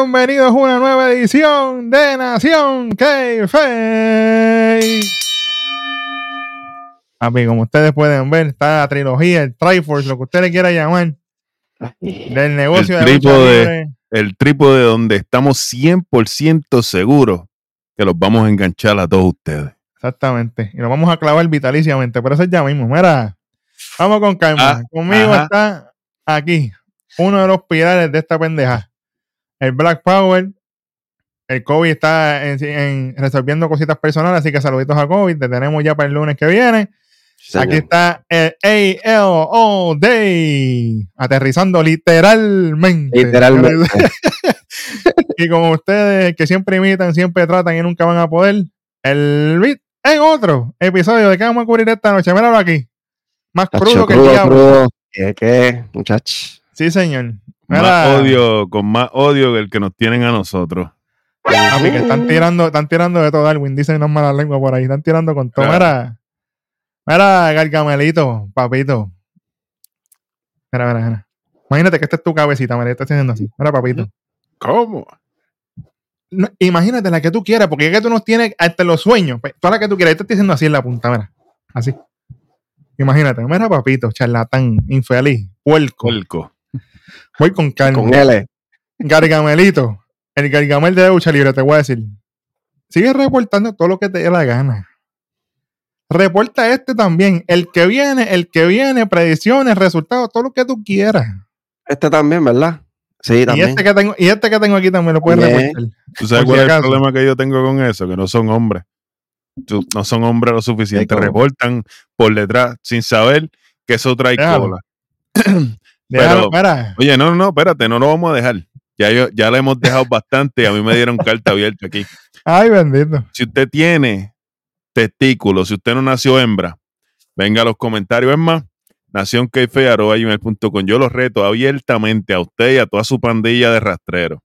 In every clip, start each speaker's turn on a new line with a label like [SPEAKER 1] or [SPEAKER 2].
[SPEAKER 1] bienvenidos a una nueva edición de Nación K-Face. Papi, como ustedes pueden ver, está la trilogía, el Triforce, lo que usted le quiera llamar, del negocio
[SPEAKER 2] El
[SPEAKER 1] de
[SPEAKER 2] trípode. El trípode donde estamos 100% seguros que los vamos a enganchar a todos ustedes.
[SPEAKER 1] Exactamente. Y lo vamos a clavar vitaliciamente, pero eso es ya mismo. Mira, vamos con calma.
[SPEAKER 2] Ah,
[SPEAKER 1] Conmigo
[SPEAKER 2] ajá.
[SPEAKER 1] está aquí uno de los pilares de esta pendeja. El Black Power. El COVID está en- en- resolviendo cositas personales, así que saluditos a COVID. Te tenemos ya para el lunes que viene. Aquí está el ALO Day, aterrizando literalmente.
[SPEAKER 3] Literalmente.
[SPEAKER 1] y como ustedes que siempre imitan, siempre tratan y nunca van a poder, el beat en otro episodio de que vamos a cubrir esta noche. Míralo aquí. Más
[SPEAKER 3] Tacho,
[SPEAKER 1] crudo que el diablo.
[SPEAKER 3] crudo. ¿Qué, qué, muchachos?
[SPEAKER 1] Sí, señor.
[SPEAKER 2] Más
[SPEAKER 1] Mira,
[SPEAKER 2] odio, con más odio que el que nos tienen a nosotros.
[SPEAKER 1] papi, que están tirando, están tirando de todo Darwin, dicen unas malas lenguas por ahí, están tirando con todo. Mira, mira, Gargamelito, papito. Mira, mira, mira. Imagínate que esta es tu cabecita, mira, estás haciendo así. Mira, papito.
[SPEAKER 2] ¿Cómo?
[SPEAKER 1] No, imagínate la que tú quieras, porque es que tú nos tienes hasta los sueños. Pues, Toda la que tú quieras, te estoy diciendo así en la punta, mira. Así. Imagínate, mira, papito, charlatán, infeliz, puerco.
[SPEAKER 2] Puerco.
[SPEAKER 1] Voy con calma.
[SPEAKER 3] Con L.
[SPEAKER 1] Gargamelito, el gargamel de lucha libre, te voy a decir. Sigue reportando todo lo que te dé la gana. Reporta este también. El que viene, el que viene, predicciones, resultados, todo lo que tú quieras.
[SPEAKER 3] Este también, ¿verdad? Sí,
[SPEAKER 1] Y
[SPEAKER 3] también.
[SPEAKER 1] este, que tengo, y este que tengo aquí también lo puedes
[SPEAKER 3] Bien.
[SPEAKER 1] reportar.
[SPEAKER 2] ¿Tú sabes cuál
[SPEAKER 1] si
[SPEAKER 2] es el problema que yo tengo con eso? Que no son hombres. Tú- No son hombres lo suficiente. Reportan por detrás sin saber que eso trae
[SPEAKER 1] Déjalo.
[SPEAKER 2] cola. Pero-. Oye, no, no, espérate, no lo vamos a dejar. Ya, yo, ya le hemos dejado bastante a mí me dieron carta abierta aquí.
[SPEAKER 1] Ay, bendito.
[SPEAKER 2] Si usted tiene testículos, si usted no nació hembra, venga a los comentarios. Es más, nacionkeife.com. Yo los reto abiertamente a usted y a toda su pandilla de rastreros.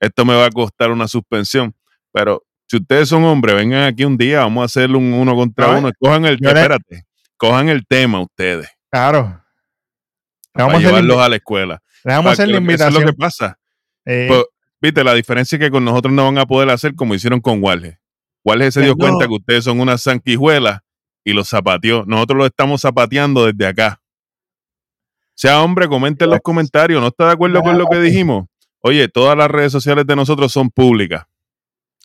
[SPEAKER 2] Esto me va a costar una suspensión, pero si ustedes son hombres, vengan aquí un día, vamos a hacer un uno contra
[SPEAKER 1] No,
[SPEAKER 2] uno. Cojan el, espérate, cojan el tema ustedes.
[SPEAKER 1] Claro.
[SPEAKER 2] Para
[SPEAKER 1] vamos a
[SPEAKER 2] llevarlos a la escuela.
[SPEAKER 1] le vamos a hacer la
[SPEAKER 2] que- Eso es
[SPEAKER 1] invitación.
[SPEAKER 2] lo que pasa.
[SPEAKER 1] Eh,
[SPEAKER 2] Pues, Viste, la diferencia es que con nosotros no van a poder hacer como hicieron con Walge. Walge se dio
[SPEAKER 1] No.
[SPEAKER 2] cuenta que ustedes son unas sanquijuelas y los zapateó. Nosotros lo estamos zapateando desde acá. Sea hombre, comente en los comentarios. ¿No está de acuerdo con lo que dijimos? Oye, todas las redes sociales de nosotros son públicas.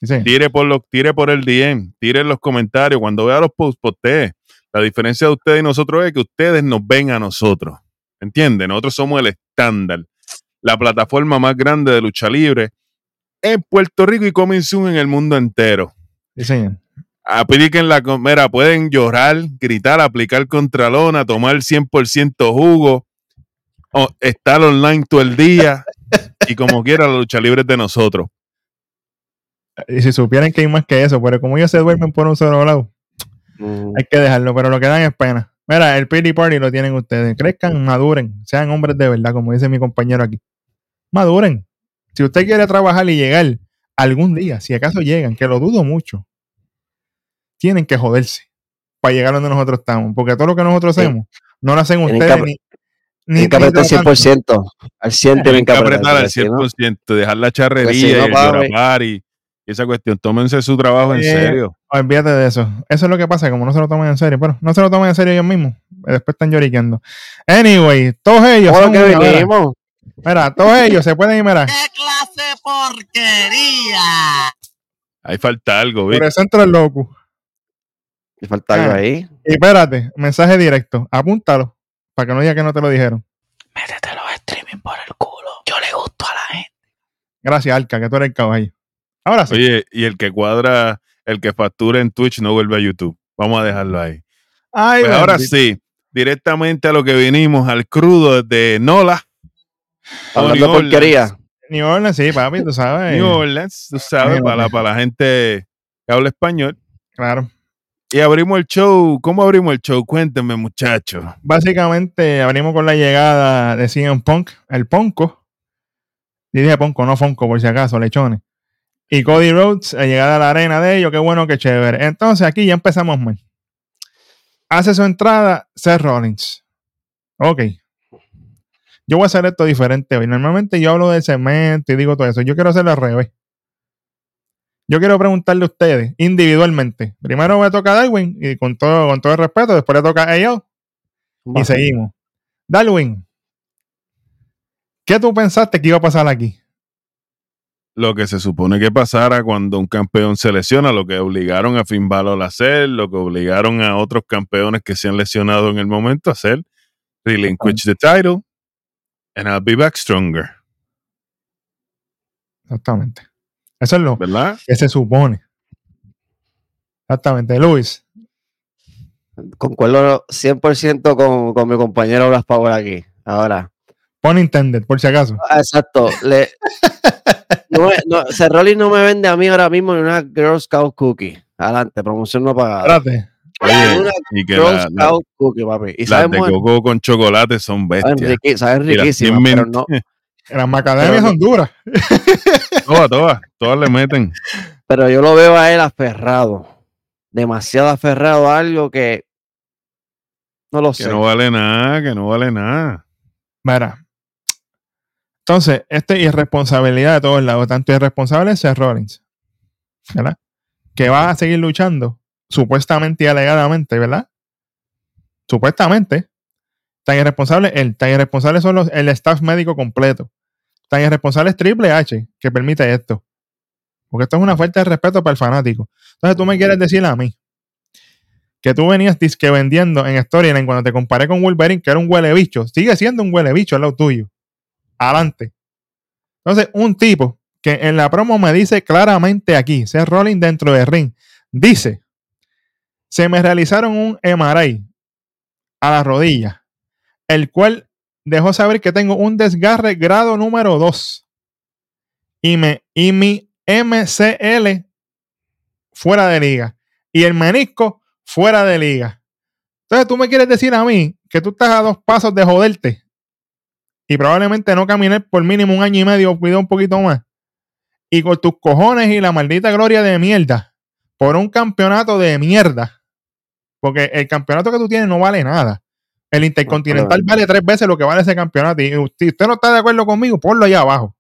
[SPEAKER 1] sí.
[SPEAKER 2] Tire por, los, tire por el DM, tire en los comentarios. Cuando vea los posts, postee. La diferencia de ustedes y nosotros es que ustedes nos ven a nosotros. ¿Entienden? Nosotros somos el estándar. La plataforma más grande de lucha libre en Puerto Rico y coming soon en el mundo entero.
[SPEAKER 1] Sí, señor.
[SPEAKER 2] Apliquen la comera, pueden llorar, gritar, aplicar contralona, tomar 100% jugo, o estar online todo el día y como quiera la lucha libre es de nosotros.
[SPEAKER 1] Y si supieran que hay más que eso, pero como ellos se duermen por un solo lado,
[SPEAKER 3] Mm,
[SPEAKER 1] hay que dejarlo, pero lo que dan es pena. Mira, el pity party lo tienen ustedes. Crezcan, maduren, sean hombres de verdad, como dice mi compañero aquí. Maduren. Si usted quiere trabajar y llegar algún día, si acaso llegan, que lo dudo mucho, tienen que joderse para llegar donde nosotros estamos. Porque todo lo que nosotros
[SPEAKER 3] Sí.
[SPEAKER 1] hacemos, no lo hacen
[SPEAKER 3] Tienen
[SPEAKER 1] ustedes
[SPEAKER 3] que
[SPEAKER 1] ni, ni,
[SPEAKER 3] Tienen que apretar
[SPEAKER 1] ni
[SPEAKER 3] 100%. Al 100
[SPEAKER 2] Tienen
[SPEAKER 3] tienen
[SPEAKER 2] que apretar al
[SPEAKER 3] porque si no-
[SPEAKER 2] 100%, dejar la charrería
[SPEAKER 3] Pues si no,
[SPEAKER 2] y el y y esa cuestión. Tómense su trabajo en
[SPEAKER 1] Eh,
[SPEAKER 2] serio.
[SPEAKER 1] Olvídate de eso. Eso es lo que pasa, como no se lo toman en serio. Pero no se lo toman en serio ellos mismos. Después están lloriqueando. Anyway, todos ellos.
[SPEAKER 3] ¿Cómo
[SPEAKER 1] son
[SPEAKER 3] lo que
[SPEAKER 1] una- mira, mira, todos ellos se pueden ir, mira,
[SPEAKER 4] ¡Qué clase porquería!
[SPEAKER 2] Ahí falta algo,
[SPEAKER 1] por
[SPEAKER 2] ¿viste?
[SPEAKER 1] el centro del loco.
[SPEAKER 3] Me falta algo
[SPEAKER 1] Ah.
[SPEAKER 3] ahí.
[SPEAKER 1] Y espérate, mensaje directo. Apúntalo. Para que no diga que no te lo dijeron.
[SPEAKER 4] Métete los streaming por el culo. Yo le gusto a la gente.
[SPEAKER 1] Gracias, Alca, que tú eres el caballo. Ahora sí.
[SPEAKER 2] Oye, y el que cuadra, el que factura en Twitch no vuelve a YouTube. Vamos a dejarlo ahí.
[SPEAKER 1] Ay,
[SPEAKER 2] Pues ahora sí, directamente a lo que vinimos, al crudo desde Nola.
[SPEAKER 3] Hablando de porquería.
[SPEAKER 1] New Orleans, sí, papi, tú sabes.
[SPEAKER 2] New Orleans, tú sabes, para la, para la gente que habla español.
[SPEAKER 1] Claro.
[SPEAKER 2] Y abrimos el show. ¿Cómo abrimos el show? Cuéntenme, muchachos.
[SPEAKER 1] Básicamente, abrimos con la llegada de CM Punk, el Ponco. Y dije Ponco, no Fonco, por si acaso, lechones. Y Cody Rhodes, la llegada a la arena de ellos, qué bueno, qué chévere. Entonces, aquí ya empezamos mal. Hace su entrada Seth Rollins. Ok. Yo voy a hacer esto diferente hoy. Normalmente yo hablo del segmento y digo todo eso. Yo quiero hacerlo al revés. Yo quiero preguntarle a ustedes individualmente. Primero me toca a Darwin y con todo, con todo el respeto, después le toca a ellos y seguimos. Darwin, ¿qué tú pensaste que iba a pasar aquí?
[SPEAKER 2] Lo que se supone que pasara cuando un campeón se lesiona, lo que obligaron a Finn Balor a hacer, lo que obligaron a otros campeones que se han lesionado en el momento a hacer, relinquish the title, and I'll be back stronger,
[SPEAKER 1] Exactamente. Eso es lo
[SPEAKER 2] ¿verdad?
[SPEAKER 1] que se supone. Exactamente. Luis,
[SPEAKER 3] Concuerdo 100% con, con mi compañero Blas Power aquí. Ahora,
[SPEAKER 1] pon intended, por si acaso.
[SPEAKER 3] Ah, exacto. Le, no, me- no, Rollins no me vende a mí ahora mismo ni una Girl Scout Cookie. Adelante, promoción no pagada.
[SPEAKER 1] Espérate.
[SPEAKER 2] Oye,
[SPEAKER 3] Una
[SPEAKER 2] y que
[SPEAKER 3] Girl
[SPEAKER 2] la- la-
[SPEAKER 3] Scout Cookie, papi. Y
[SPEAKER 2] las
[SPEAKER 3] saben,
[SPEAKER 2] de coco con chocolate son
[SPEAKER 3] saben,
[SPEAKER 2] bestias.
[SPEAKER 3] riqui- saben
[SPEAKER 2] las
[SPEAKER 3] riquísimas, pero no,
[SPEAKER 1] Las macadamias son duras.
[SPEAKER 2] Todas, todas, todas le meten.
[SPEAKER 3] pero yo lo veo a él aferrado. Demasiado aferrado a algo que no lo
[SPEAKER 2] Que
[SPEAKER 3] sé.
[SPEAKER 2] no vale nada, que no vale nada.
[SPEAKER 1] Mira. Entonces, esta es irresponsabilidad de todos lados. Tanto irresponsable es Rollins. ¿Verdad? Que va a seguir luchando, supuestamente y alegadamente, ¿verdad? Supuestamente. Tan irresponsable él. Tan irresponsable son los, el staff médico completo. Tan irresponsable es Triple H, que permite esto. Porque esto es una falta de respeto para el fanático. Entonces, tú me quieres decir a mí que tú venías disque vendiendo en Storyline cuando te comparé con Wolverine, que era un huele bicho, sigue siendo un huele bicho al lado tuyo. Adelante. Entonces, un tipo que en la promo me dice claramente aquí, Seth Rollins dentro del ring, dice, se me realizaron un MRI a la rodilla, el cual dejó saber que tengo un desgarre grado número 2 y, me, y mi MCL fuera de liga y el menisco fuera de liga. Entonces tú me quieres decir a mí que tú estás a dos pasos de joderte y probablemente no caminar por mínimo un año y medio, cuidado un poquito más. Y con tus cojones y la maldita gloria de mierda por un campeonato de mierda. Porque el campeonato que tú tienes no vale nada. El Intercontinental vale tres veces lo que vale ese campeonato. Y si usted no está de acuerdo conmigo, ponlo allá abajo.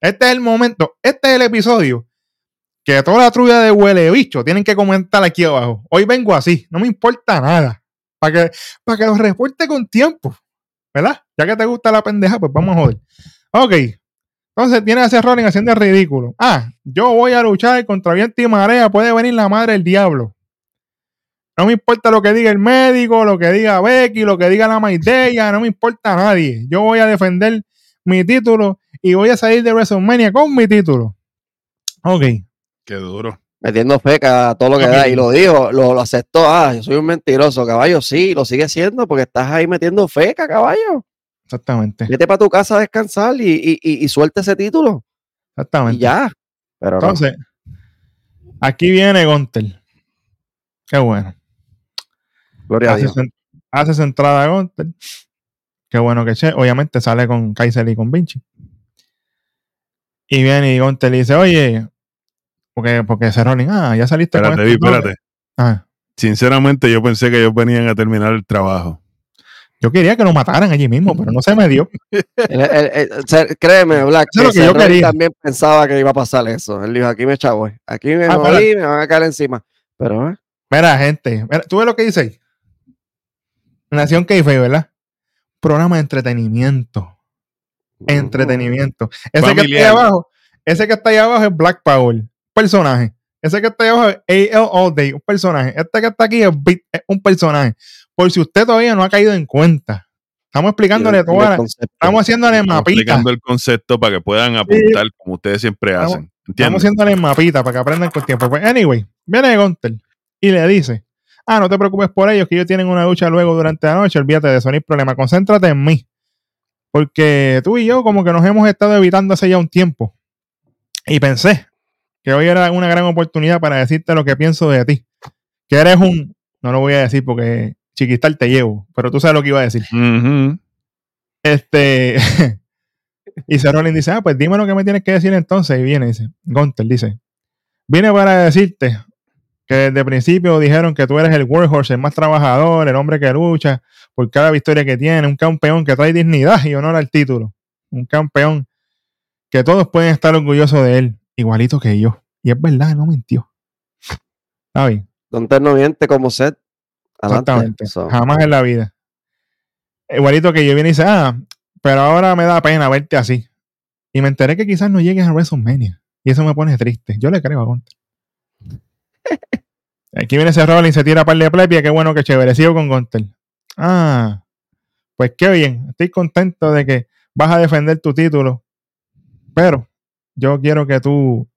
[SPEAKER 1] Este es el momento, este es el episodio que toda la trulla de huele bicho tienen que comentar aquí abajo. Hoy vengo así, no me importa nada. Para que, para que los reporte con tiempo. ¿Verdad? Ya que te gusta la pendeja, pues vamos a joder. Ok. Entonces tiene a ese Rollins haciendo ridículo. Ah, yo voy a luchar contra viento y marea. Puede venir la madre del diablo. No me importa lo que diga el médico, lo que diga Becky, lo que diga la Maidella, no me importa a nadie. Yo voy a defender mi título y voy a salir de WrestleMania con mi título. Ok.
[SPEAKER 2] Qué duro.
[SPEAKER 3] Metiendo feca a todo lo que da. Y lo dijo, lo, lo aceptó. Ah, yo soy un mentiroso, caballo. Sí, lo sigue siendo porque estás ahí metiendo feca, caballo.
[SPEAKER 1] Exactamente.
[SPEAKER 3] Vete para tu casa a descansar y, y, y, y suelta ese título.
[SPEAKER 1] Exactamente.
[SPEAKER 3] Y ya. Pero no.
[SPEAKER 1] Entonces, aquí viene Gunter. Qué bueno.
[SPEAKER 3] Gloria a Dios.
[SPEAKER 1] su, hace su entrada a Gunter. Qué bueno que che. Obviamente sale con Kaiser y con Vinci. Y viene y Gunter le dice, oye, porque, porque ese Rollins, ah, ya saliste
[SPEAKER 2] Espérate,
[SPEAKER 1] con
[SPEAKER 2] espérate.
[SPEAKER 1] nombres". Ah,
[SPEAKER 2] Sinceramente, yo pensé que ellos venían a terminar el trabajo.
[SPEAKER 1] yo quería que lo mataran allí mismo, pero no se me dio.
[SPEAKER 3] Créeme, Black,
[SPEAKER 1] Eso es lo que
[SPEAKER 3] ese
[SPEAKER 1] yo quería.
[SPEAKER 3] también pensaba que iba a pasar eso. Él dijo, aquí me chavo, aquí me
[SPEAKER 1] Ah,
[SPEAKER 3] morí, me van a caer encima. Pero, ¿eh?
[SPEAKER 1] Mira, gente, mira, ¿tú ves lo que dice ahí? Nación Keife, ¿verdad? Programa de entretenimiento. entretenimiento. Ese que está ahí abajo, ese que está ahí abajo es Black Power, personaje. Ese que está ahí abajo es AL All Day, un personaje. Este que está aquí es, Beat, es un personaje. Por si usted todavía no ha caído en cuenta. Estamos explicándole
[SPEAKER 3] concepto.
[SPEAKER 1] Estamos haciéndole
[SPEAKER 2] Estamos
[SPEAKER 1] mapita.
[SPEAKER 2] explicando el concepto para que puedan apuntar como ustedes siempre
[SPEAKER 1] Estamos-
[SPEAKER 2] hacen.
[SPEAKER 1] Estamos
[SPEAKER 2] ¿Entiendes?
[SPEAKER 1] haciéndole mapita para que aprendan con tiempo. Pues, anyway, viene Gunter y le dice: Ah, no te preocupes por ellos, que ellos tienen una lucha luego durante la noche. Olvídate de eso, no hay problema. Concéntrate en mí. Porque tú y yo, como que nos hemos estado evitando hace ya un tiempo. Y pensé que hoy era una gran oportunidad para decirte lo que pienso de ti. Que eres un. No lo voy a decir porque chiquistal te llevo, pero tú sabes lo que iba a decir. Este. y Seth Rollins dice: Ah, pues dime lo que me tienes que decir entonces. Y viene, dice: Gunter dice: Vine para decirte que desde el principio dijeron que tú eres el workhorse, el más trabajador, el hombre que lucha por cada victoria que tiene, un campeón que trae dignidad y honor al título, un campeón que todos pueden estar orgullosos de él, igualito que yo. Y es verdad, no mintió. Está bien.
[SPEAKER 3] Donde no miente como Seth.
[SPEAKER 1] Exactamente.
[SPEAKER 3] So,
[SPEAKER 1] Jamás en la vida. Igualito que yo viene y dice, ah, pero ahora me da pena verte así. Y me enteré que quizás no llegues a WrestleMania. Y eso me pone triste. Yo le creo a Gunter. Aquí viene ese Rollins, se tira par de plepia, qué bueno que chévere. Sigo con Gunter. Ah, pues qué bien. Estoy contento de que vas a defender tu título. Pero yo quiero que tú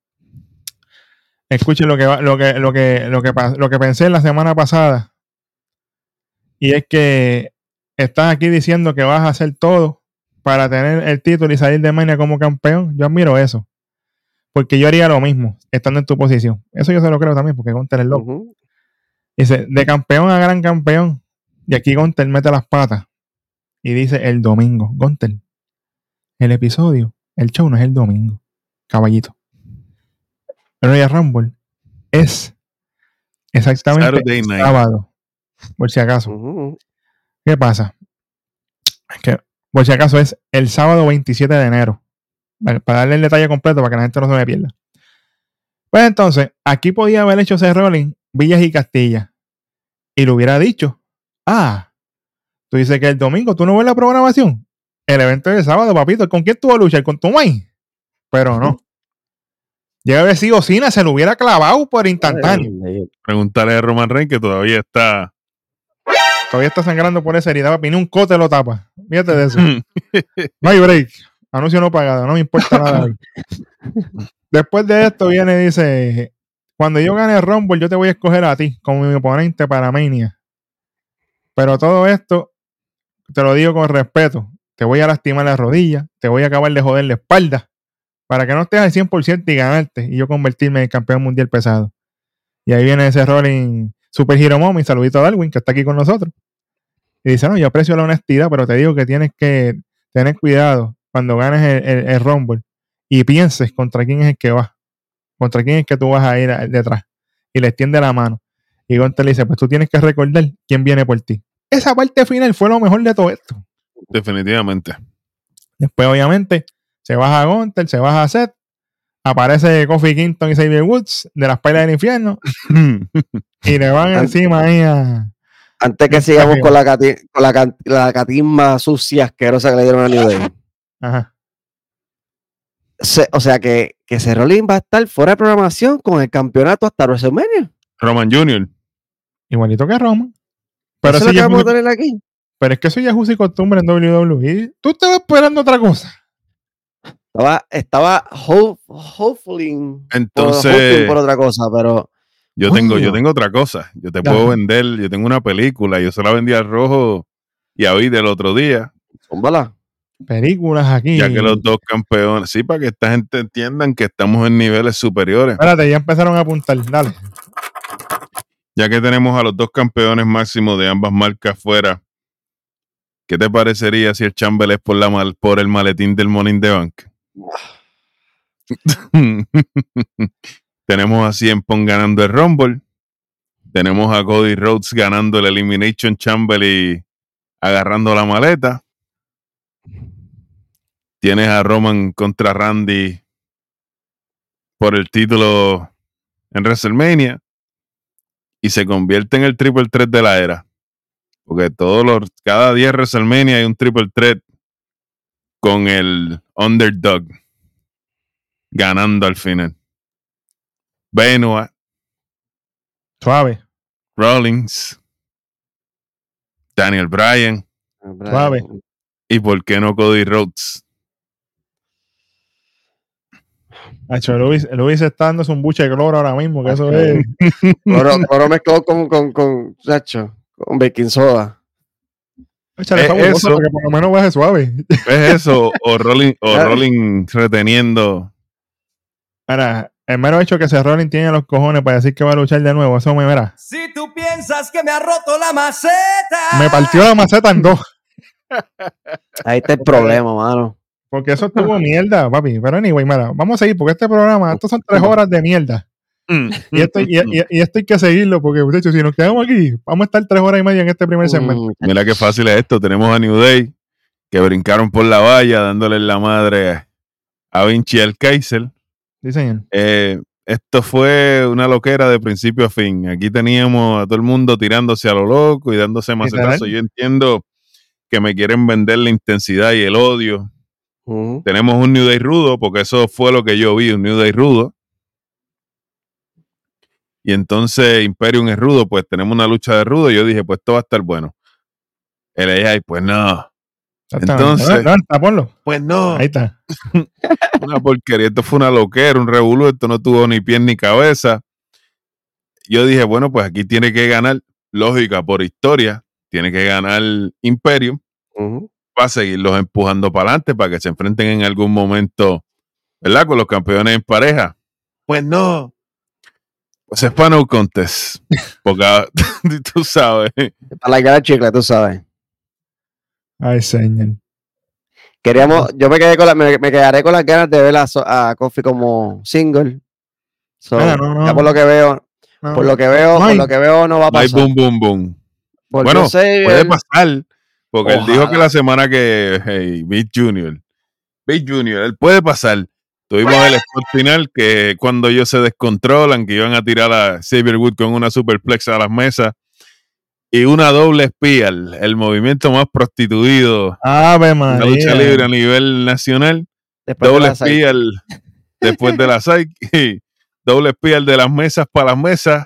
[SPEAKER 1] escuches lo que, lo que, lo que, lo que, lo que pensé la semana pasada. Y es que estás aquí diciendo que vas a hacer todo para tener el título y salir de Mania como campeón. Yo admiro eso. Porque yo haría lo mismo, estando en tu posición. Eso yo se lo creo también, porque Gunter es loco. Dice, de campeón a gran campeón. Y aquí Gunter mete las patas. Y dice el domingo. Gunter, el episodio, el show no es el domingo. Caballito. El Royal Rumble es exactamente
[SPEAKER 2] Saturday
[SPEAKER 1] el
[SPEAKER 2] night.
[SPEAKER 1] sábado. Por si acaso. ¿Qué pasa? Es que, por si acaso, es el sábado 27 de enero. Vale, Para darle el detalle completo para que la gente no se me pierda. Pues entonces, aquí podía haber hecho ese rolling Villas y Castilla. Y lo hubiera dicho. Ah, tú dices que el domingo tú no ves la programación. El evento es el sábado, papito. ¿Con quién tú vas a luchar? ¿Con tu maíz? Pero no. Llega a haber sido Cena, se lo hubiera clavado por instantáneo.
[SPEAKER 3] Ay,
[SPEAKER 2] Pregúntale a Roman Reigns que todavía está.
[SPEAKER 1] Todavía está sangrando por esa herida, papi. Ni un cote lo tapa. Fíjate de eso. No hay break. Anuncio no pagado, no me importa nada. Después de esto viene y dice, cuando yo gane el Rumble, yo te voy a escoger a ti como mi oponente para Mania. Pero todo esto, te lo digo con respeto, te voy a lastimar la rodilla, te voy a acabar de joder la espalda, para que no estés al 100% y ganarte, y yo convertirme en campeón mundial pesado. Y ahí viene ese Rolling Super Hero Mommy, saludito a Darwin, que está aquí con nosotros. Y dice, no, yo aprecio la honestidad, pero te digo que tienes que tener cuidado cuando ganes el, el- el Rumble y pienses contra quién es el que va, contra quién es que tú vas a ir detrás. Y le extiende la mano. Y Gunter le dice, pues tú tienes que recordar quién viene por ti. Esa parte final fue lo mejor de todo esto.
[SPEAKER 2] Definitivamente.
[SPEAKER 1] Después, obviamente, se baja Gunter, se baja Seth, aparece Kofi Kingston y Xavier Woods de las pailas del infierno y le van
[SPEAKER 3] An-
[SPEAKER 1] encima ahí a...
[SPEAKER 3] Antes que sigamos con la, cati- con la, can- la catisma sucia asquerosa que le dieron a New Day.
[SPEAKER 1] Ajá.
[SPEAKER 3] Se- o sea que, que Rollins va a estar fuera de programación con el campeonato hasta WrestleMania.
[SPEAKER 2] Roman Jr.
[SPEAKER 1] Igualito que Roma. Pero,
[SPEAKER 3] Eso
[SPEAKER 1] sí
[SPEAKER 3] es lo que vamos a tener aquí.
[SPEAKER 1] pero es que eso ya es uso y costumbre en WWE. Tú estabas esperando otra cosa.
[SPEAKER 3] Estaba, estaba hope, hopefully por,
[SPEAKER 2] Entonces,
[SPEAKER 3] por otra cosa, pero
[SPEAKER 2] yo tengo, yo tengo otra cosa. Yo te
[SPEAKER 1] Ajá.
[SPEAKER 2] puedo vender, yo tengo una película, yo se la vendí al rojo y a del otro día,
[SPEAKER 3] zúmbala.
[SPEAKER 1] Películas aquí.
[SPEAKER 2] ya que los dos campeones, sí, para que esta gente entiendan que estamos en niveles superiores.
[SPEAKER 1] Espérate, ya empezaron a apuntar. Dale.
[SPEAKER 2] Ya que tenemos a los dos campeones máximos de ambas marcas fuera, ¿qué te parecería si el Chamber es por, la mal, por el maletín del Morning the Bank? tenemos a CM Punk ganando el Rumble. Tenemos a Cody Rhodes ganando el Elimination Chamber y agarrando la maleta. Tienes a Roman contra Randy por el título en WrestleMania y se convierte en el triple threat de la era. Porque todos los, cada 10 WrestleMania hay un triple threat con el underdog ganando al final. Benoit,
[SPEAKER 1] Suave.
[SPEAKER 2] Rollins, Daniel Bryan
[SPEAKER 1] Suave.
[SPEAKER 2] y por qué no Cody Rhodes.
[SPEAKER 1] Hacho, Luis, Luis está dándose un buche de cloro ahora mismo, que eso es.
[SPEAKER 3] Con, con, con, chacho, con baking soda.
[SPEAKER 1] Échale
[SPEAKER 2] Eh,
[SPEAKER 1] fabuloso
[SPEAKER 2] eso.
[SPEAKER 1] para que por lo menos baje suave.
[SPEAKER 2] ¿Es eso? O Rolling, o
[SPEAKER 3] Ah.
[SPEAKER 2] Rolling reteniendo.
[SPEAKER 1] Ahora, el mero hecho que ese Rollins tiene los cojones para decir que va a luchar de nuevo, eso me verá.
[SPEAKER 5] Si tú piensas que me ha roto la maceta.
[SPEAKER 1] Me partió la maceta en dos.
[SPEAKER 3] Ahí está el problema, mano.
[SPEAKER 1] Porque eso estuvo mierda, papi. Pero anyway, mira, vamos a seguir porque este programa, estos son tres horas de mierda. Y esto, y, y- y esto hay que seguirlo porque, muchachos, si nos quedamos aquí, vamos a estar tres horas y media en este primer segmento.
[SPEAKER 3] Mm,
[SPEAKER 2] Mira qué fácil es esto. Tenemos a New Day que brincaron por la valla dándole la madre a Vinci al Kaiser.
[SPEAKER 1] Sí, señor.
[SPEAKER 2] Eh, esto fue una loquera de principio a fin. Aquí teníamos a todo el mundo tirándose a lo loco y dándose macetazos. Yo entiendo que me quieren vender la intensidad y el odio. Tenemos un New Day rudo, porque eso fue lo que yo vi, un New Day rudo. Y entonces Imperium es rudo, pues tenemos una lucha de rudo. Y yo dije, pues esto va a estar bueno. El AI, pues no. Entonces-
[SPEAKER 1] No, no, ponlo.
[SPEAKER 2] Pues no.
[SPEAKER 1] Ahí está.
[SPEAKER 2] Una porquería. Esto fue una loquera, un revolú. Esto no tuvo ni pie ni cabeza. Yo dije, bueno, pues aquí tiene que ganar, lógica por historia, tiene que ganar Imperium
[SPEAKER 3] Ujú.
[SPEAKER 2] para seguirlos empujando para adelante para que se enfrenten en algún momento, ¿verdad? Con los campeones en pareja. Pues no. Pues es para no contest. Porque ah, tú sabes.
[SPEAKER 3] Para la cara chicle, tú sabes.
[SPEAKER 1] Ay, señor.
[SPEAKER 3] Queríamos, yo me quedé con la, me, me quedaré con las ganas de ver a, a Kofi como single. So,
[SPEAKER 1] Mira, no, no.
[SPEAKER 3] ya por lo que veo,
[SPEAKER 1] No,
[SPEAKER 3] por lo que veo,
[SPEAKER 1] No
[SPEAKER 3] por lo que veo no va a
[SPEAKER 2] Hay
[SPEAKER 3] pasar.
[SPEAKER 2] boom, boom, boom.
[SPEAKER 3] Porque
[SPEAKER 2] Bueno, Puede pasar. Porque él dijo que la semana que. Hey, Big Junior. Big Junior, él puede pasar. Tuvimos el spot final que cuando ellos se descontrolan, que iban a tirar a Xavier Wood con una superplex a las mesas y una doble espía, el, el movimiento más prostituido
[SPEAKER 1] Ave
[SPEAKER 2] de la lucha libre a nivel nacional.
[SPEAKER 3] después de
[SPEAKER 2] doble
[SPEAKER 3] seis-
[SPEAKER 2] espía el- después de la psych y doble espía de las mesas para las mesas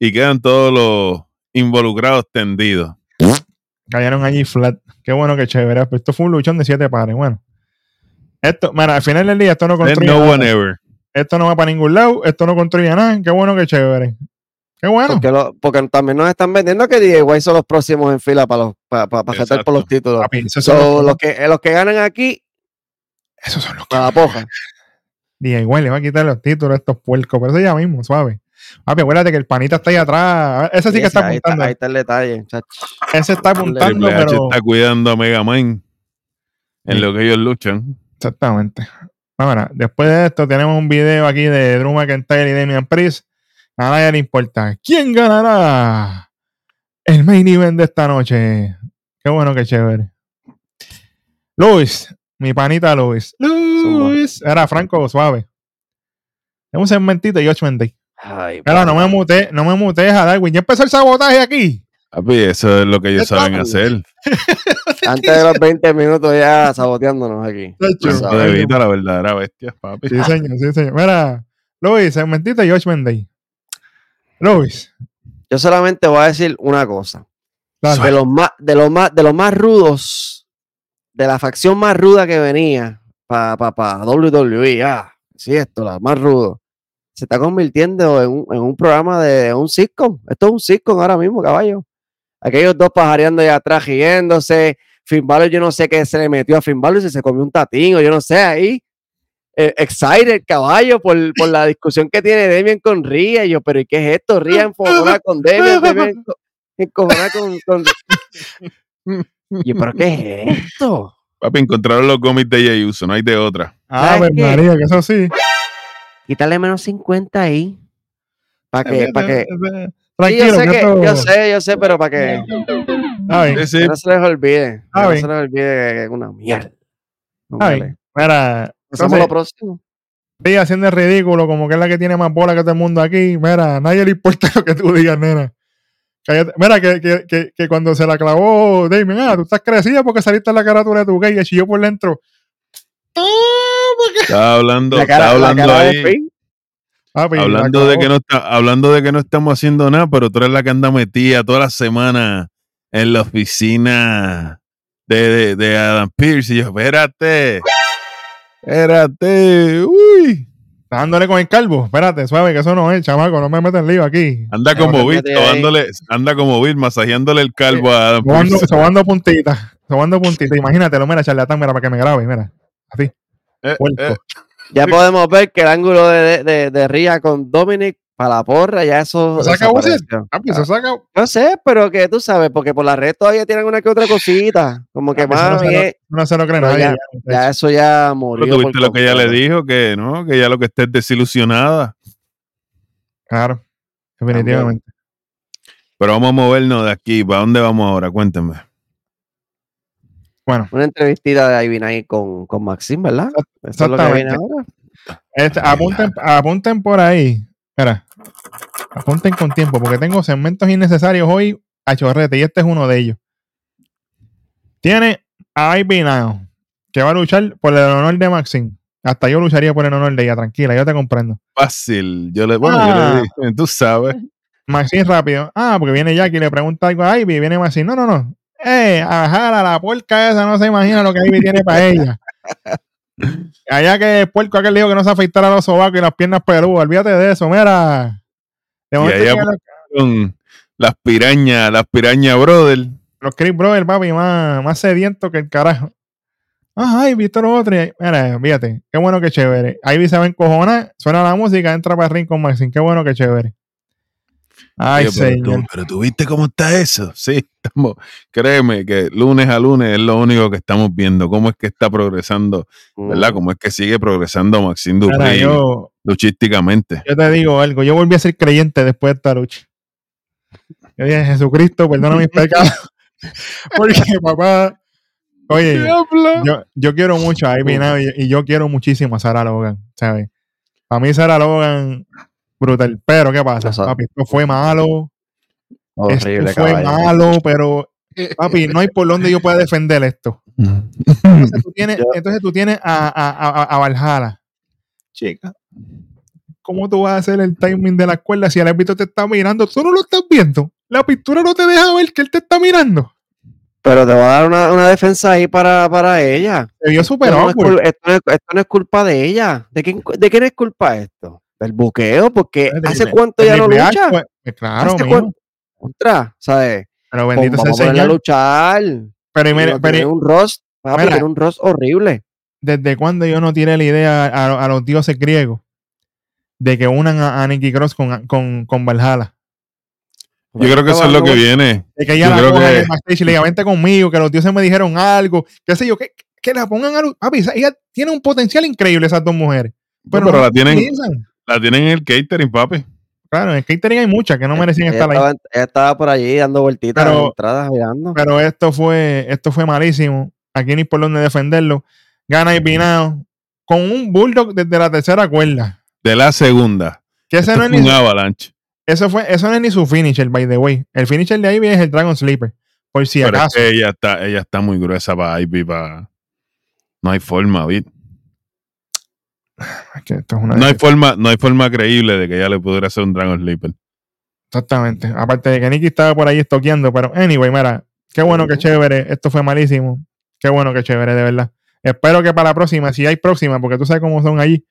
[SPEAKER 2] y quedan todos los involucrados tendidos.
[SPEAKER 1] Cayeron allí flat. Qué bueno, qué chévere. Esto fue un luchón de siete pares. Bueno. Esto, mira, al final del día esto no construye
[SPEAKER 2] no
[SPEAKER 1] nada.
[SPEAKER 2] one ever.
[SPEAKER 1] Esto no va para ningún lado. Esto no construye nada. Qué bueno, qué chévere. Qué bueno.
[SPEAKER 3] Porque, lo- porque también nos están vendiendo que DIY son los próximos en fila para los para, para, para jetar por los títulos.
[SPEAKER 1] Papi, esos son
[SPEAKER 3] So,
[SPEAKER 1] los,
[SPEAKER 3] los, que, eh, los que ganan aquí,
[SPEAKER 1] esos son los que.
[SPEAKER 3] a la poja.
[SPEAKER 1] Le va a quitar los títulos a estos puercos. Pero eso ya mismo, suave. Papi, acuérdate que el panita está ahí atrás. Ese sí que está
[SPEAKER 3] ahí, está,
[SPEAKER 1] apuntando.
[SPEAKER 3] ahí está el detalle. chacho.
[SPEAKER 1] Ese está apuntando,
[SPEAKER 2] Triple H
[SPEAKER 1] pero.
[SPEAKER 2] está cuidando a Mega Man en
[SPEAKER 1] Sí.
[SPEAKER 2] lo que ellos luchan.
[SPEAKER 1] Exactamente. Ahora, después de esto, tenemos un video aquí de Drew McIntyre y Damian Priest. A nadie le importa. ¿Quién ganará el main event de esta noche? Qué bueno, qué chévere. Luis, mi panita Luis. Luis. Era Franco Suave. Es un segmentito de Josh Menday.
[SPEAKER 3] Ay,
[SPEAKER 1] Pero no me mute, no me mutees a Darwin. Ya empezó el sabotaje aquí.
[SPEAKER 2] Papi, eso es lo que ellos saben hacer.
[SPEAKER 3] Antes de los 20 minutos ya saboteándonos aquí.
[SPEAKER 2] De la verdadera bestia, papi.
[SPEAKER 1] Sí, señor, sí, señor. Mira, Luis, segmentito Josh Menday. Luis.
[SPEAKER 3] Yo solamente voy a decir una cosa. De los más, de los más, de los más rudos, de la facción más ruda que venía para pa, pa WWE, ah, sí, esto, la más rudo, se está convirtiendo en un, en un programa de un sitcom. Esto es un sitcom ahora mismo, caballo. Aquellos dos pajareando allá atrás, riéndose. Finn Balor, yo no sé qué se le metió a Finn Balor, si se comió un tatín o yo no sé, ahí. Eh, excited, caballo, por, por la discusión que tiene Demian con Ria. Y yo, pero ¿y qué es esto? Ria enfogonada con Demian, Demian co- encojonada con, con... Y yo, pero ¿qué es esto?
[SPEAKER 2] Papi, encontraron los cómics de Jey Uso, no hay de otra.
[SPEAKER 1] Ah,
[SPEAKER 3] ¿Sabes qué?
[SPEAKER 1] María, que eso sí.
[SPEAKER 3] Quítale menos 50 ahí. ¿Para que, para que, Sí, yo sé,
[SPEAKER 1] que esto-
[SPEAKER 3] yo sé, yo sé, pero para que,
[SPEAKER 1] Está
[SPEAKER 2] Sí, sí.
[SPEAKER 3] no se les olvide. Que no se les olvide que es una mierda. No
[SPEAKER 1] está
[SPEAKER 3] vale.
[SPEAKER 1] bien. Mira,
[SPEAKER 3] Pasamos a lo próximo.
[SPEAKER 1] Ella haciendo el ridículo, como que es la que tiene más bola que todo el mundo aquí. Mira, nadie le importa lo que tú digas, nena. Cállate. Mira, que, que, que, que cuando se la clavó Damien, ah, tú estás crecida porque saliste en la carátula de tu gay y chilló por dentro.
[SPEAKER 2] Estaba hablando,
[SPEAKER 3] La cara,
[SPEAKER 2] estaba
[SPEAKER 3] la
[SPEAKER 2] hablando ahí.
[SPEAKER 1] Papi, la
[SPEAKER 2] Hablando de, que no está, hablando de que no estamos haciendo nada, pero tú eres la que anda metida toda la semana en la oficina de, de, de Adam Pierce. Y yo, espérate, espérate, uy.
[SPEAKER 1] Está dándole con el calvo. Espérate, suave, que eso no es, chamaco. No me metas en lío aquí.
[SPEAKER 2] Anda como Bill, anda como Bill, masajeándole el calvo a Adam
[SPEAKER 1] Sobando,
[SPEAKER 2] Pierce.
[SPEAKER 1] sobando puntitas. Sobando puntitas. Imagínatelo, mira, charlatán, mira, para que me grabe, mira. Así,
[SPEAKER 2] Eh, eh,
[SPEAKER 3] Ya podemos ver que el ángulo de, de, de Ria con Dominic para la porra, ya eso.
[SPEAKER 1] ¿Se acabó ese? se.
[SPEAKER 3] No sé, pero que tú sabes, porque por la red todavía tienen una que otra cosita. Como que
[SPEAKER 1] Papi, eso no
[SPEAKER 3] más
[SPEAKER 1] se lo- No se lo cree nadie.
[SPEAKER 3] ya-
[SPEAKER 1] ya.
[SPEAKER 3] eso ya murió.
[SPEAKER 2] pero tuviste lo que ella le dijo, que no, que ya lo que esté es desilusionada.
[SPEAKER 1] Claro, definitivamente.
[SPEAKER 2] Pero vamos a movernos de aquí. ¿Para dónde vamos ahora? Cuéntenme.
[SPEAKER 1] Bueno,
[SPEAKER 3] Una entrevistita de Ivy Nine con, con Maxim, ¿verdad? Eso es lo que viene
[SPEAKER 1] exactamente.
[SPEAKER 3] ahora.
[SPEAKER 1] este, apunten, apunten por ahí. Espera, apunten con tiempo porque tengo segmentos innecesarios hoy a chorrete y este es uno de ellos. Tiene a Ivy Now, que va a luchar por el honor de Maxim. Hasta yo lucharía por el honor de ella, tranquila, yo te comprendo.
[SPEAKER 2] Fácil. Yo le, bueno, yo
[SPEAKER 1] Ah.
[SPEAKER 2] le dije, tú sabes.
[SPEAKER 1] Maxim rápido. Ah, porque viene Jackie y le pregunta algo a Ivy y viene Maxim. No, no, no. Eh, ajá, la puerca esa no se imagina lo que Ivy tiene para ella. Allá que el puerco aquel dijo que no se afeitara los sobacos y las piernas peludas. Olvídate de eso, mira. De
[SPEAKER 2] Y allá Con las pirañas, las pirañas, brother.
[SPEAKER 1] los Chris Brothers, papi, más, más sedientos que el carajo. Ah, Ivy, esto lo otro. Y- Mira, fíjate, qué bueno que chévere. Ivy se va a encojonar, suena la música, entra para el ring con Maxim. Qué bueno que chévere. Ay,
[SPEAKER 2] Oye, pero,
[SPEAKER 1] señor.
[SPEAKER 2] tú, pero tú viste cómo está eso. Sí, estamos, créeme que lunes a lunes es lo único que estamos viendo. Cómo es que está progresando, ¿verdad?
[SPEAKER 3] Mm.
[SPEAKER 2] Cómo es que sigue progresando Maxim
[SPEAKER 1] Mira,
[SPEAKER 2] Dupri
[SPEAKER 1] yo,
[SPEAKER 2] luchísticamente.
[SPEAKER 1] Yo te digo algo, yo volví a ser creyente después de esta lucha. Yo dije, Jesucristo, perdona mis pecados. Porque, papá, oye, yo, yo quiero mucho a Now y, y yo quiero muchísimo a Sarah Logan, ¿sabes? Para mí Sarah Logan, brutal. Pero, ¿qué pasa? Papi, esto fue malo,
[SPEAKER 3] Horrible,
[SPEAKER 1] esto fue
[SPEAKER 3] caballo.
[SPEAKER 1] malo, pero, papi, no hay por donde yo pueda defender esto. Entonces tú tienes, entonces tú tienes a, a, a, a Valhalla. Chica, ¿cómo tú vas a hacer el timing de la cuerda si el árbitro te está mirando? Tú no lo estás viendo. La pintura no te deja ver que él te está mirando.
[SPEAKER 3] Pero te voy a dar una, una defensa ahí para, para ella.
[SPEAKER 1] Se vio súper
[SPEAKER 3] Esto no, es
[SPEAKER 1] awkward.
[SPEAKER 3] cul- esto, no es, esto no es culpa de ella. ¿De quién, ¿De quién es culpa esto? ¿Del buqueo? Porque
[SPEAKER 1] De-
[SPEAKER 3] ¿hace
[SPEAKER 1] de-
[SPEAKER 3] cuánto
[SPEAKER 1] de
[SPEAKER 3] ya no lucha?
[SPEAKER 1] pues, pues, claro,
[SPEAKER 3] ¿Hace
[SPEAKER 1] mijo.
[SPEAKER 3] cuánto? Contra, ¿sabes?
[SPEAKER 1] Pero
[SPEAKER 3] Pues
[SPEAKER 1] bendito sea el
[SPEAKER 3] vamos a
[SPEAKER 1] Señor.
[SPEAKER 3] luchar.
[SPEAKER 1] Pero, y mira, pero,
[SPEAKER 3] un
[SPEAKER 1] Mira.
[SPEAKER 3] tiene un roast horrible.
[SPEAKER 1] ¿desde cuándo yo no tiré la idea a, a los dioses griegos de que unan a, a Nikki Cross con, con, con Valhalla?
[SPEAKER 2] Yo creo que eso es lo que viene.
[SPEAKER 1] De que ella
[SPEAKER 2] Yo
[SPEAKER 1] la
[SPEAKER 2] creo
[SPEAKER 1] en
[SPEAKER 2] que-
[SPEAKER 1] el y le diga, vente conmigo, que los dioses me dijeron algo, qué sé yo, que, que la pongan a lu- Papi, esa- ella tiene un potencial increíble, esas dos mujeres.
[SPEAKER 2] Pero,
[SPEAKER 1] no
[SPEAKER 2] la tienen,
[SPEAKER 1] utilizan.
[SPEAKER 2] La tienen en el catering, papi.
[SPEAKER 1] Claro, en el catering hay muchas que no merecían
[SPEAKER 3] Ella
[SPEAKER 1] estar ahí.
[SPEAKER 3] estaba, ella estaba por allí dando vueltitas
[SPEAKER 1] Pero-
[SPEAKER 3] en entradas, mirando.
[SPEAKER 1] Pero esto fue, esto fue malísimo. Aquí ni por dónde defenderlo. Gana y Pinao con un bulldog desde la tercera cuerda.
[SPEAKER 2] De la segunda.
[SPEAKER 1] Que ese no es ni,
[SPEAKER 2] un avalanche.
[SPEAKER 1] eso fue, eso no es ni su finisher, by the way. El finisher de ahí es el Dragon Sleeper. Por si
[SPEAKER 2] Pero es
[SPEAKER 1] acaso.
[SPEAKER 2] que ella está, ella está muy gruesa para Ivy. Para... No hay forma, ¿viste?
[SPEAKER 1] Es que esto es una
[SPEAKER 2] No hay forma, no hay forma creíble de que ella le pudiera hacer un Dragon Sleeper.
[SPEAKER 1] Exactamente. Aparte de que Nicky estaba por ahí estoqueando, pero anyway, mira, qué bueno que chévere. Esto fue malísimo. Qué bueno que chévere, de verdad. Espero que para la próxima, si hay próxima, porque tú sabes cómo son allí,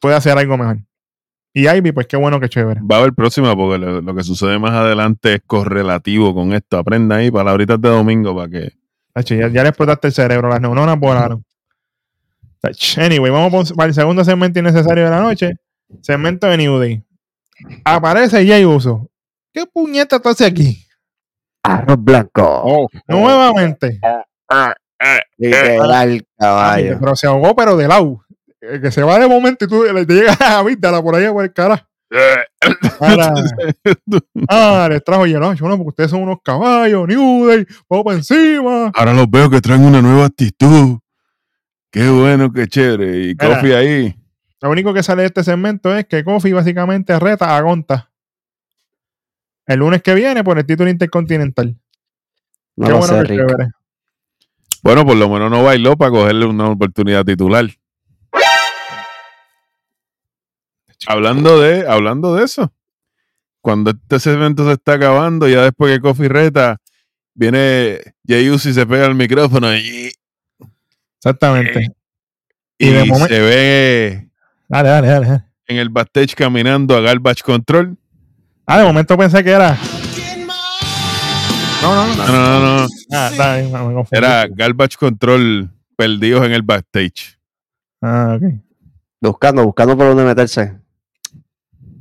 [SPEAKER 1] pueda hacer algo mejor. Y Ivy, pues qué bueno que chévere.
[SPEAKER 2] Va a haber próxima porque lo, lo que sucede más adelante es correlativo con esto. Aprenda ahí palabritas de domingo para que.
[SPEAKER 1] Ya, ya le explotaste el cerebro, las neuronas volaron. Anyway, vamos para el segundo segmento innecesario de la noche. Segmento de New Day. Aparece Jay Uso. ¿Qué puñeta tú haces aquí?
[SPEAKER 3] Arroz blanco.
[SPEAKER 1] Nuevamente.
[SPEAKER 3] Literal, caballo.
[SPEAKER 1] Pero se ahogó, pero de lado. El que se va de momento y tú le te llegas a vídala por ahí por el cara. Ahora, ah, les trajo hielo. Yo no, porque ustedes son unos caballos, New Day, vamos para encima.
[SPEAKER 2] Ahora los veo que traen una nueva actitud. Qué bueno, qué chévere. Y. Kofi ahí.
[SPEAKER 1] Lo único que sale de este segmento es que Kofi básicamente reta a Gonta el lunes que viene por el título intercontinental.
[SPEAKER 3] No
[SPEAKER 1] Qué bueno que chévere.
[SPEAKER 2] Bueno, por lo menos no bailó para cogerle una oportunidad titular. Hablando de, hablando de eso, cuando este segmento se está acabando, ya después que Kofi reta, viene Jey Uso y se pega el micrófono y,
[SPEAKER 1] Exactamente.
[SPEAKER 2] y
[SPEAKER 1] Y de momen-
[SPEAKER 2] se ve
[SPEAKER 1] Dale, dale, dale. dale.
[SPEAKER 2] en el backstage caminando a Garbage Control.
[SPEAKER 1] Ah, de momento pensé que era. No, no, no.
[SPEAKER 2] No, no, no, no.
[SPEAKER 1] Ah, dale, me.
[SPEAKER 2] Era Garbage Control perdidos en el backstage.
[SPEAKER 1] Ah, ok.
[SPEAKER 3] Buscando, buscando por dónde meterse.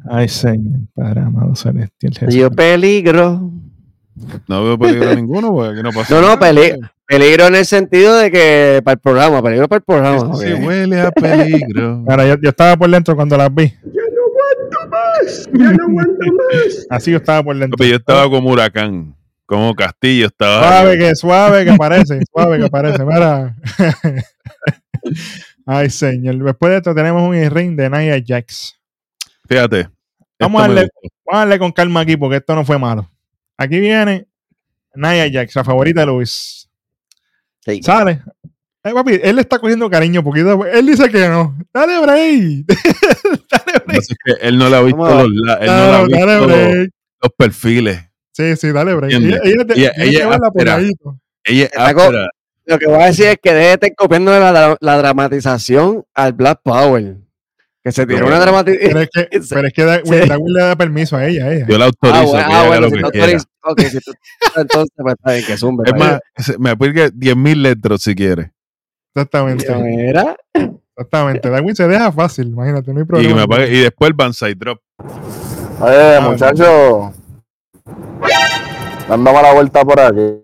[SPEAKER 1] Ay, Señor, Padre amado celestial.
[SPEAKER 3] Yo peligro.
[SPEAKER 2] No veo peligro ninguno porque aquí no pasa
[SPEAKER 3] No, no,
[SPEAKER 2] nada.
[SPEAKER 3] Peli- peligro en el sentido de que para el programa, peligro para el programa. Ok.
[SPEAKER 2] huele a peligro.
[SPEAKER 1] Ahora, yo, yo estaba por dentro cuando las vi.
[SPEAKER 6] más! ¡Ya no aguanto más!
[SPEAKER 1] Así yo estaba por dentro.
[SPEAKER 2] Yo estaba como huracán, como castillo estaba.
[SPEAKER 1] Suave que suave que aparece, suave que aparece. Mira. Ay, señor. Después de esto tenemos un ring de Nia Jax.
[SPEAKER 2] Fíjate.
[SPEAKER 1] Vamos a darle, vamos a darle con calma aquí porque esto no fue malo. Aquí viene Nia Jax, la favorita de Luis.
[SPEAKER 3] Sí.
[SPEAKER 1] Sale. Ay, papi, él le está cogiendo cariño poquito. Él dice que no. Dale break. dale break.
[SPEAKER 2] es que él no le ha visto, los, la- él no le ha
[SPEAKER 1] Dale,
[SPEAKER 2] visto los, perfiles.
[SPEAKER 1] Sí, sí, dale break. Ella, ella, te-
[SPEAKER 2] Ella- ella
[SPEAKER 1] por ahí.
[SPEAKER 3] Lo que voy a decir es que deje de estar copiando la, la- la dramatización al Black Power. Que se tiró una
[SPEAKER 1] Pero
[SPEAKER 3] dramatización.
[SPEAKER 1] es que,
[SPEAKER 3] Sí.
[SPEAKER 1] pero es que Da-
[SPEAKER 3] Sí.
[SPEAKER 1] Darwin le da permiso a ella. a ella.
[SPEAKER 2] Yo la autorizo
[SPEAKER 3] Ah, bueno,
[SPEAKER 2] ella
[SPEAKER 3] ah, bueno,
[SPEAKER 2] lo
[SPEAKER 3] si
[SPEAKER 2] que
[SPEAKER 3] ok, si tú- entonces pues está bien que zumbe.
[SPEAKER 2] Es más, se- me aplique 10.000 letras si quiere.
[SPEAKER 1] Exactamente.
[SPEAKER 3] Mira,
[SPEAKER 1] Exactamente. Darwin se deja fácil, imagínate, no hay
[SPEAKER 2] Y,
[SPEAKER 1] problema.
[SPEAKER 2] me apague- y después el Banzai Drop.
[SPEAKER 7] Oye,
[SPEAKER 1] Ah,
[SPEAKER 7] muchachos. Dándome la vuelta por aquí.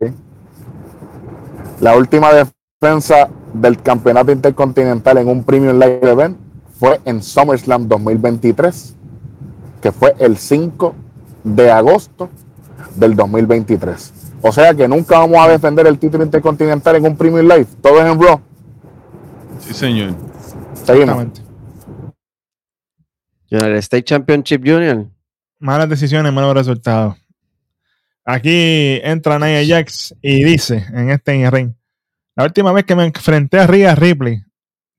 [SPEAKER 7] La última defensa del campeonato intercontinental en un Premium Live Event fue en SummerSlam 2023, que fue el 5 de agosto del 2023. O sea que nunca vamos a defender el título intercontinental en un Premium Live. Todo es en Raw.
[SPEAKER 2] Sí, señor.
[SPEAKER 7] Seguimos.
[SPEAKER 1] Exactamente.
[SPEAKER 3] United State Championship Junior.
[SPEAKER 1] Malas decisiones, malos resultados. Aquí entra Nia Jax y dice en este ring: La última vez que me enfrenté a Rhea Ripley,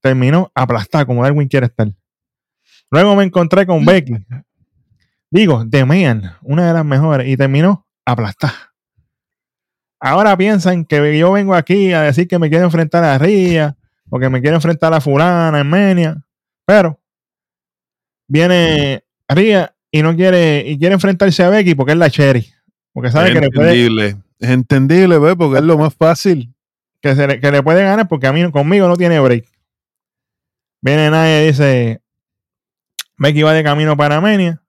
[SPEAKER 1] terminó aplastada como Darwin quiere estar. Luego me encontré con Becky. Digo, de Man, una de las mejores, y terminó aplastada. Ahora piensan que yo vengo aquí a decir que me quiero enfrentar a Rhea o que me quiero enfrentar a Fulana en Menia, pero viene Rhea y no quiere y quiere enfrentarse a Becky porque es la Cherry, porque sabe
[SPEAKER 2] Es
[SPEAKER 1] que le puede
[SPEAKER 2] entendible. Es entendible, ¿ves? Porque es lo más fácil.
[SPEAKER 1] que, se le, que le puede ganar porque a mí conmigo no tiene break. Viene nadie y dice Becky va de camino para Menia.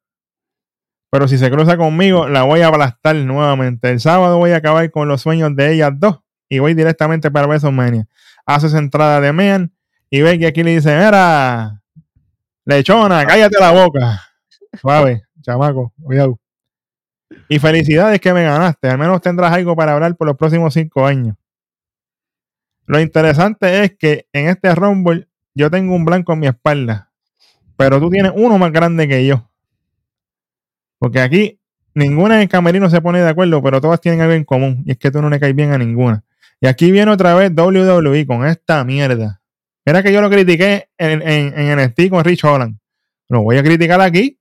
[SPEAKER 1] Pero si se cruza conmigo, la voy a aplastar nuevamente. El sábado voy a acabar con los sueños de ellas dos y voy directamente para WrestleMania. Hace su entrada de Mean y Becky aquí le dice: Mira, lechona, cállate la boca. Suave, chamaco, cuidado. Y felicidades que me ganaste. Al menos tendrás algo para hablar por los próximos cinco años. Lo interesante es que en este Rumble yo tengo un blanco en mi espalda, pero tú tienes uno más grande que yo. Porque aquí ninguna en el camerino se pone de acuerdo, pero todas tienen algo en común, y es que tú no le caes bien a ninguna. Y aquí viene otra vez WWE con esta mierda. Mira que yo lo critiqué en, en, en NXT con Rich Holland. Lo voy a criticar aquí.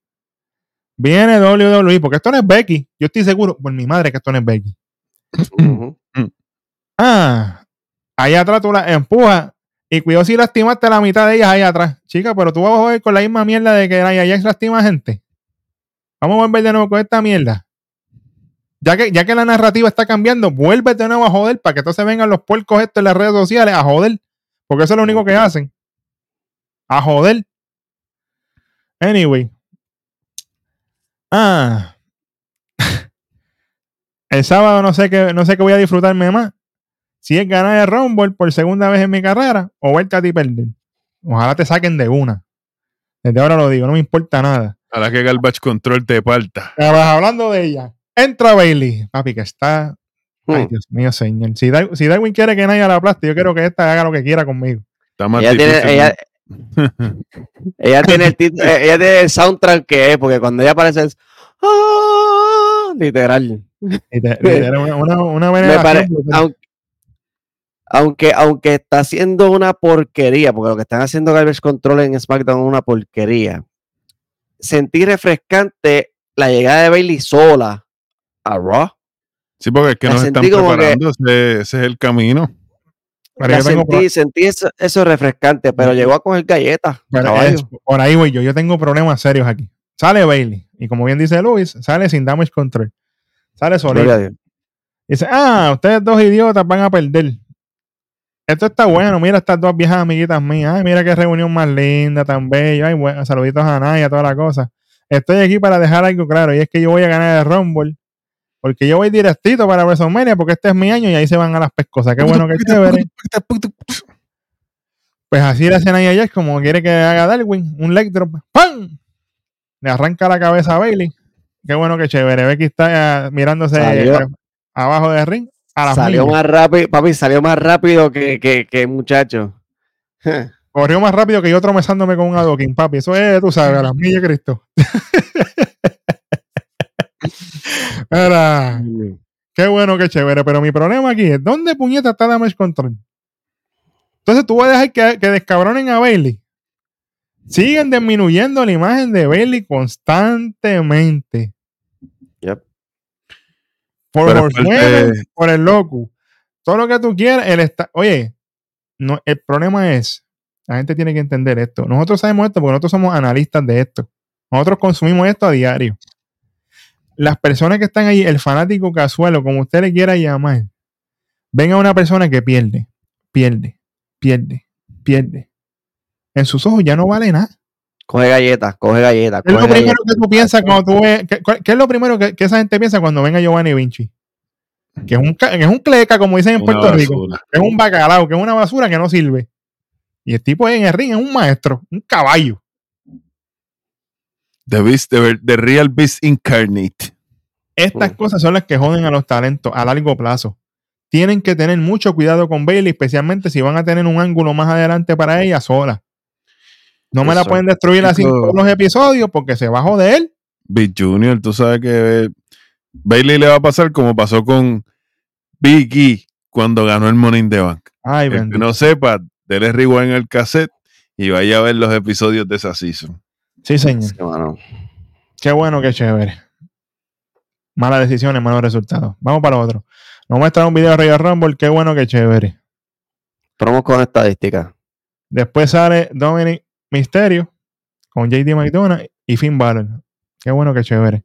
[SPEAKER 1] Viene WWE, porque esto no es Becky. Yo estoy seguro, por mi madre, que esto no es Becky. Ah, ahí atrás tú la empujas y cuidado si lastimaste la mitad de ellas ahí atrás. Chica, pero tú vas a joder con la misma mierda de que Nia Jax lastima gente. Vamos a volver de nuevo con esta mierda. Ya que, ya que la narrativa está cambiando, vuelve de nuevo a joder para que entonces vengan los puercos estos en las redes sociales a joder. Porque eso es lo único que hacen. A joder. Anyway. Ah. El sábado no sé qué, no sé qué voy a disfrutarme más. Si es ganar el Rumble por segunda vez en mi carrera o verte a ti perder. Ojalá te saquen de una. Desde ahora lo digo, no me importa nada.
[SPEAKER 2] A la que Garbage Control te parta.
[SPEAKER 1] Hablando de ella, entra Bailey, papi, que está. Ay,
[SPEAKER 3] Hmm.
[SPEAKER 1] Dios mío, señor. Si, Dar- si Darwin quiere que nadie la aplaste, yo quiero que esta haga lo que quiera conmigo.
[SPEAKER 2] Está más
[SPEAKER 3] Ella tiene, ella, ella tiene el eh, ella tiene el soundtrack que es, porque cuando ella aparece es ¡Ah! literal.
[SPEAKER 1] Y te- literal, una, una, una
[SPEAKER 3] Me
[SPEAKER 1] veneración
[SPEAKER 3] pare-
[SPEAKER 1] brutal.
[SPEAKER 3] aunque, aunque, aunque está haciendo una porquería, porque lo que están haciendo Garbage Control en SmackDown es una porquería. Sentí refrescante la llegada de Bailey sola a Raw.
[SPEAKER 2] Sí, porque es que
[SPEAKER 3] La
[SPEAKER 2] nos están preparando. Ese, ese es el camino.
[SPEAKER 3] La sentí, sentí eso, eso refrescante, pero llegó a coger galletas.
[SPEAKER 1] Por ahí voy yo. Yo tengo problemas serios aquí. Sale Bailey. Y como bien dice Luis, sale sin damage control. Sale solito. Dice, ah, ustedes dos idiotas van a perder. Esto está bueno. Mira estas dos viejas amiguitas mías. Ay, mira qué reunión más linda, tan bella. Ay, bueno, saluditos a Naya, toda la cosa. Estoy aquí para dejar algo claro. Y es que yo voy a ganar el Rumble. Porque yo voy directito para WrestleMania porque este es mi año y ahí se van a las pescosas. Qué bueno, qué chévere. Pues así le hacen a Nia Jax como quiere que haga Darwin. Un leg drop. ¡Pam! le arranca la cabeza a Bailey. Qué bueno que chévere. Becky está eh, mirándose abajo del ring.
[SPEAKER 3] Salió
[SPEAKER 1] millas.
[SPEAKER 3] más rápido, papi, salió más rápido que, que, que muchacho.
[SPEAKER 1] Corrió más rápido que yo tromezándome con un adoquín, papi. Eso es, tú sabes, a las millas, Cristo. Era, qué bueno, qué chévere. Pero mi problema aquí es, ¿dónde puñeta está Damage Control? Entonces tú vas a dejar que, que descabronen a Bailey. Siguen disminuyendo la imagen de Bailey constantemente. Por
[SPEAKER 2] Pero parte-
[SPEAKER 1] por el loco. Todo lo que tú quieras, él está. Oye, no, el problema es, la gente tiene que entender esto. Nosotros sabemos esto porque nosotros somos analistas de esto. Nosotros consumimos esto a diario. Las personas que están ahí, el fanático casual o como usted le quiera llamar, ven a una persona que pierde, pierde, pierde, pierde. En sus ojos ya no vale nada.
[SPEAKER 3] Coge galletas, coge galletas.
[SPEAKER 1] ¿Qué es lo primero
[SPEAKER 3] galletas.
[SPEAKER 1] que tú piensas cuando tú ves? ¿Qué, cuál- qué es lo primero que, que esa gente piensa cuando ven a Giovanni Vinci? Que es un, que es un cleca, como dicen en
[SPEAKER 2] Una
[SPEAKER 1] Puerto Rico. Que es un bacalao, que es una basura que no sirve. Y el tipo en el ring es un maestro, un caballo.
[SPEAKER 2] The, beast, the, the real beast incarnate.
[SPEAKER 1] Estas cosas son las que joden a los talentos a largo plazo. Tienen que tener mucho cuidado con Bailey, especialmente si van a tener un ángulo más adelante para ella sola. No me la pueden destruir así en todos los episodios porque se va a joder.
[SPEAKER 2] Big Junior, tú sabes que Bailey le va a pasar como pasó con Big E cuando ganó el Money in the Bank.
[SPEAKER 1] Ay,
[SPEAKER 2] El que no sepa, dele rewind el cassette y vaya a ver los episodios de esa season.
[SPEAKER 1] Sí, señor.
[SPEAKER 3] Sí.
[SPEAKER 1] Qué bueno, qué chévere. Malas decisiones, malos resultados. Vamos para otro. Nos muestra un video de Royal Rumble. Qué bueno, qué chévere.
[SPEAKER 3] Promos con estadística.
[SPEAKER 1] Después sale Dominic Mysterio con JD McDonough y Finn Balor. Qué bueno, qué chévere.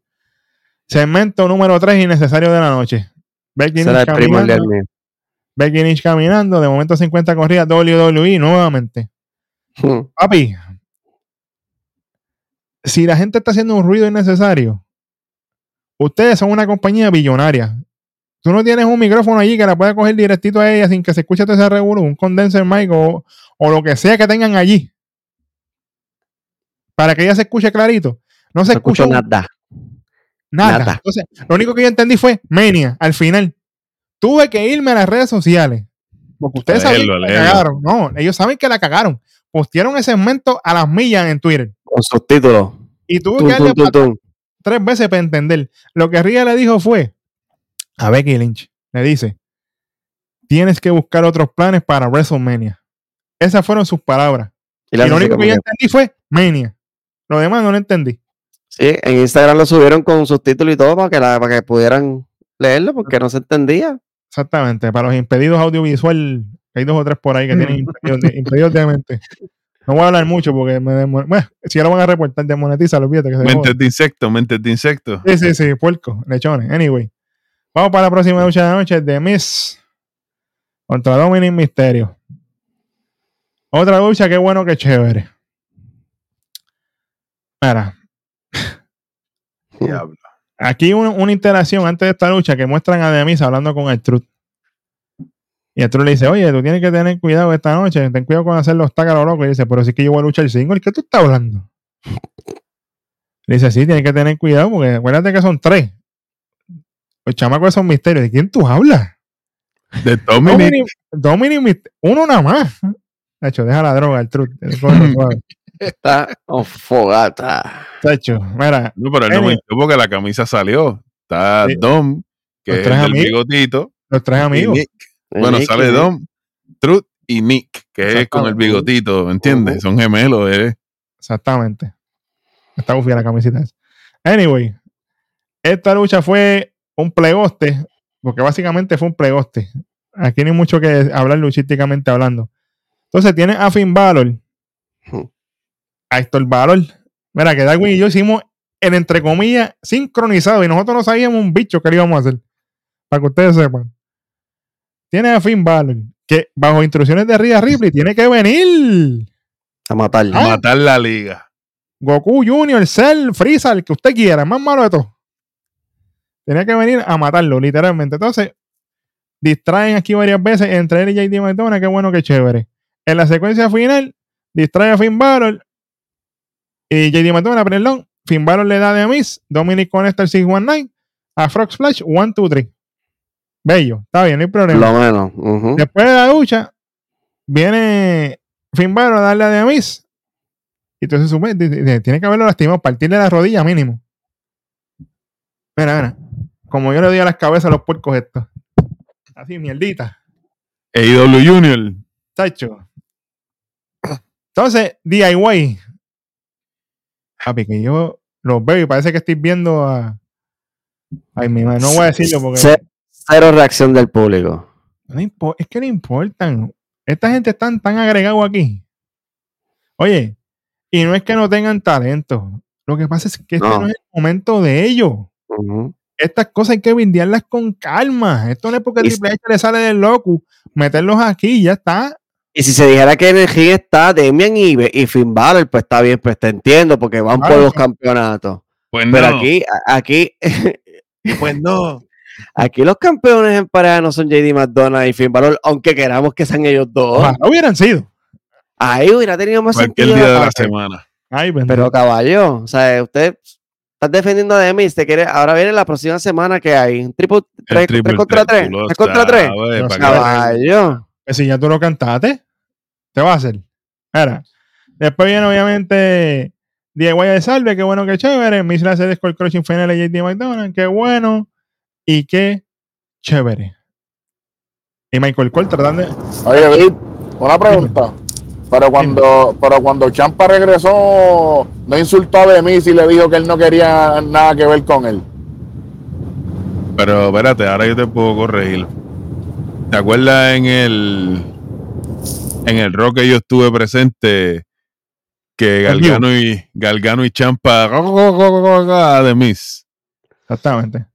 [SPEAKER 1] Segmento número 3 innecesario de la noche. Becky
[SPEAKER 3] Será
[SPEAKER 1] Lynch, caminando. Becky Lynch caminando. De momento 50 corridas WWE nuevamente. Papi, si la gente está haciendo un ruido innecesario, ustedes son una compañía billonaria. Tú no tienes un micrófono allí que la pueda coger directito a ella sin que se escuche todo ese revuelo, un condenser mic o, o lo que sea que tengan allí. Para que ella se escuche clarito. No se
[SPEAKER 3] No
[SPEAKER 1] escucha
[SPEAKER 3] nada.
[SPEAKER 1] nada.
[SPEAKER 3] nada.
[SPEAKER 1] Entonces, lo único que yo entendí fue Mania al final. Tuve que irme a las redes sociales. Porque ustedes saben que la cagaron. No, ellos saben que la cagaron. Postearon ese segmento a las millas en Twitter.
[SPEAKER 3] Con subtítulos.
[SPEAKER 1] Y tuve
[SPEAKER 3] Tum,
[SPEAKER 1] que darle tres veces para entender. Lo que Ria le dijo fue a Becky Lynch. Le dice: Tienes que buscar otros planes para WrestleMania. Esas fueron sus palabras.
[SPEAKER 3] Y
[SPEAKER 1] Y, lo único que yo entendí fue Mania. Lo demás no lo entendí.
[SPEAKER 3] Sí, en Instagram lo subieron con subtítulos y todo para que, la, para que pudieran leerlo porque no se entendía.
[SPEAKER 1] Exactamente. Para los impedidos audiovisual, hay dos o tres por ahí que tienen impedidos de, impedidos de mente. No voy a hablar mucho porque me bueno, si ya lo van a reportar, demonetiza, que se joda.
[SPEAKER 2] Mentes de insecto, mentes de insecto.
[SPEAKER 1] Sí, sí, sí, puerco, lechones. Anyway. Vamos para la próxima lucha de la noche de Miss contra Dominic Mysterio. Otra lucha, qué bueno, qué chévere. Mira,
[SPEAKER 2] Diablo.
[SPEAKER 1] aquí un- una interacción antes de esta lucha que muestran a Demis hablando con el Truth. Y el Truth le dice, oye, tú tienes que tener cuidado esta noche, ten cuidado con hacer los tacos a lo loco. Y dice, pero si es que yo voy a luchar single, ¿qué tú estás hablando? Le dice, sí, tienes que tener cuidado porque acuérdate que son tres. Los chamacos son misterios. ¿De quién tú hablas?
[SPEAKER 2] De Dominic.
[SPEAKER 1] Dominic, Dominic uno nada más. Tacho, deja la droga, el Truth.
[SPEAKER 3] Está con fogata.
[SPEAKER 1] Tacho, mira,
[SPEAKER 2] No, pero él no mintió porque la camisa salió. Está
[SPEAKER 1] Sí.
[SPEAKER 2] Dom, que
[SPEAKER 1] Los
[SPEAKER 2] es
[SPEAKER 1] tres
[SPEAKER 2] el bigotito.
[SPEAKER 1] los tres amigos.
[SPEAKER 2] Nick. Bueno, sale. Dom, Truth y Nick, que es con el bigotito, ¿me entiendes?
[SPEAKER 3] Ujú.
[SPEAKER 2] Son gemelos, ¿eh?
[SPEAKER 1] Exactamente. Está bufía la camiseta esa. Anyway, esta lucha fue un plegoste, porque básicamente fue un plegoste. Aquí no hay mucho que hablar luchísticamente hablando. Entonces tiene a Finn Balor,
[SPEAKER 3] Ujú.
[SPEAKER 1] A Héctor Balor. Mira, que Darwin y yo hicimos el entre comillas sincronizado y nosotros no sabíamos un bicho que le íbamos a hacer. Para que ustedes sepan. Tiene a Finn Balor, que bajo instrucciones de Rhea Ripley tiene que venir.
[SPEAKER 3] A matarlo.
[SPEAKER 1] Ah.
[SPEAKER 2] Matar la liga.
[SPEAKER 1] Goku Junior, Cell, Freezer, el que usted quiera, el más malo de todo. Tenía que venir a matarlo, literalmente. Entonces, distraen aquí varias veces entre él y JD McDonough, qué bueno, qué chévere. En la secuencia final, distrae a Finn Balor y JD McDonough, perdón, Finn Balor le da de Miss, Dominic conecta el 619, a Frog Splash 1, 2, 3. Bello, está bien, no hay problema.
[SPEAKER 3] Lo menos. ujú.
[SPEAKER 1] Después de la lucha, viene Finn Balor a darle a The Miz. Y entonces di- tiene que haberlo lastimado, partirle la rodilla mínimo. Mira, mira. Como yo le doy a las cabezas a los puercos estos. Así, mierdita.
[SPEAKER 2] AEW E Junior.
[SPEAKER 1] Tacho. Entonces, DIY. Papi, que yo los veo y parece que estoy viendo a. Ay, mi madre, no voy a decirlo porque.
[SPEAKER 3] Ce- Cero reacción del público.
[SPEAKER 1] No es que no importan. Esta gente están tan agregado aquí. Oye, y no es que no tengan talento. Lo que pasa es que este
[SPEAKER 3] No.
[SPEAKER 1] no, es el momento de ellos. Estas cosas hay que venderlas con calma. Esto no es porque
[SPEAKER 3] Y-
[SPEAKER 1] Triple H le sale del loco. Meterlos aquí y ya está.
[SPEAKER 3] Y si se dijera que en el ring está Demian y, y Finn Balor, pues está bien, pues te entiendo, porque van
[SPEAKER 1] Claro,
[SPEAKER 3] por los campeonatos.
[SPEAKER 2] Pues
[SPEAKER 3] Pero
[SPEAKER 2] no.
[SPEAKER 3] aquí, a- aquí,
[SPEAKER 2] Pues no.
[SPEAKER 3] aquí los campeones en pareja no son JD McDonough y Finn Balor, aunque queramos que sean ellos dos.
[SPEAKER 1] Ojalá hubieran sido.
[SPEAKER 3] Ahí hubiera tenido más
[SPEAKER 2] Cualquier
[SPEAKER 3] sentido.
[SPEAKER 2] día de
[SPEAKER 3] la
[SPEAKER 2] semana.
[SPEAKER 1] Ay.
[SPEAKER 3] Pero caballo, o sea, usted está defendiendo a Demi, te quiere, ahora viene la próxima semana que hay, un triple, tres,
[SPEAKER 2] triple
[SPEAKER 3] tres contra tres, tres contra tres.
[SPEAKER 2] que-
[SPEAKER 3] Caballo.
[SPEAKER 1] Que si ya tú lo cantaste, te va a hacer. Mira. Después viene, obviamente, Diego de Salve, qué bueno, qué chévere. Miss la hace Skull Crushing Final de JD McDonald, qué bueno. Y qué chévere. Y Michael Cole tratando de.
[SPEAKER 7] Oye, Vic, una pregunta. Pero cuando, pero cuando Champa regresó, no insultó a Demis y le dijo que él no quería nada que ver con él.
[SPEAKER 2] Pero espérate, ahora yo te puedo corregir. ¿Te acuerdas en el en el rock que yo estuve presente que. Galgano y Galgano y Champa de Miss?
[SPEAKER 1] Exactamente.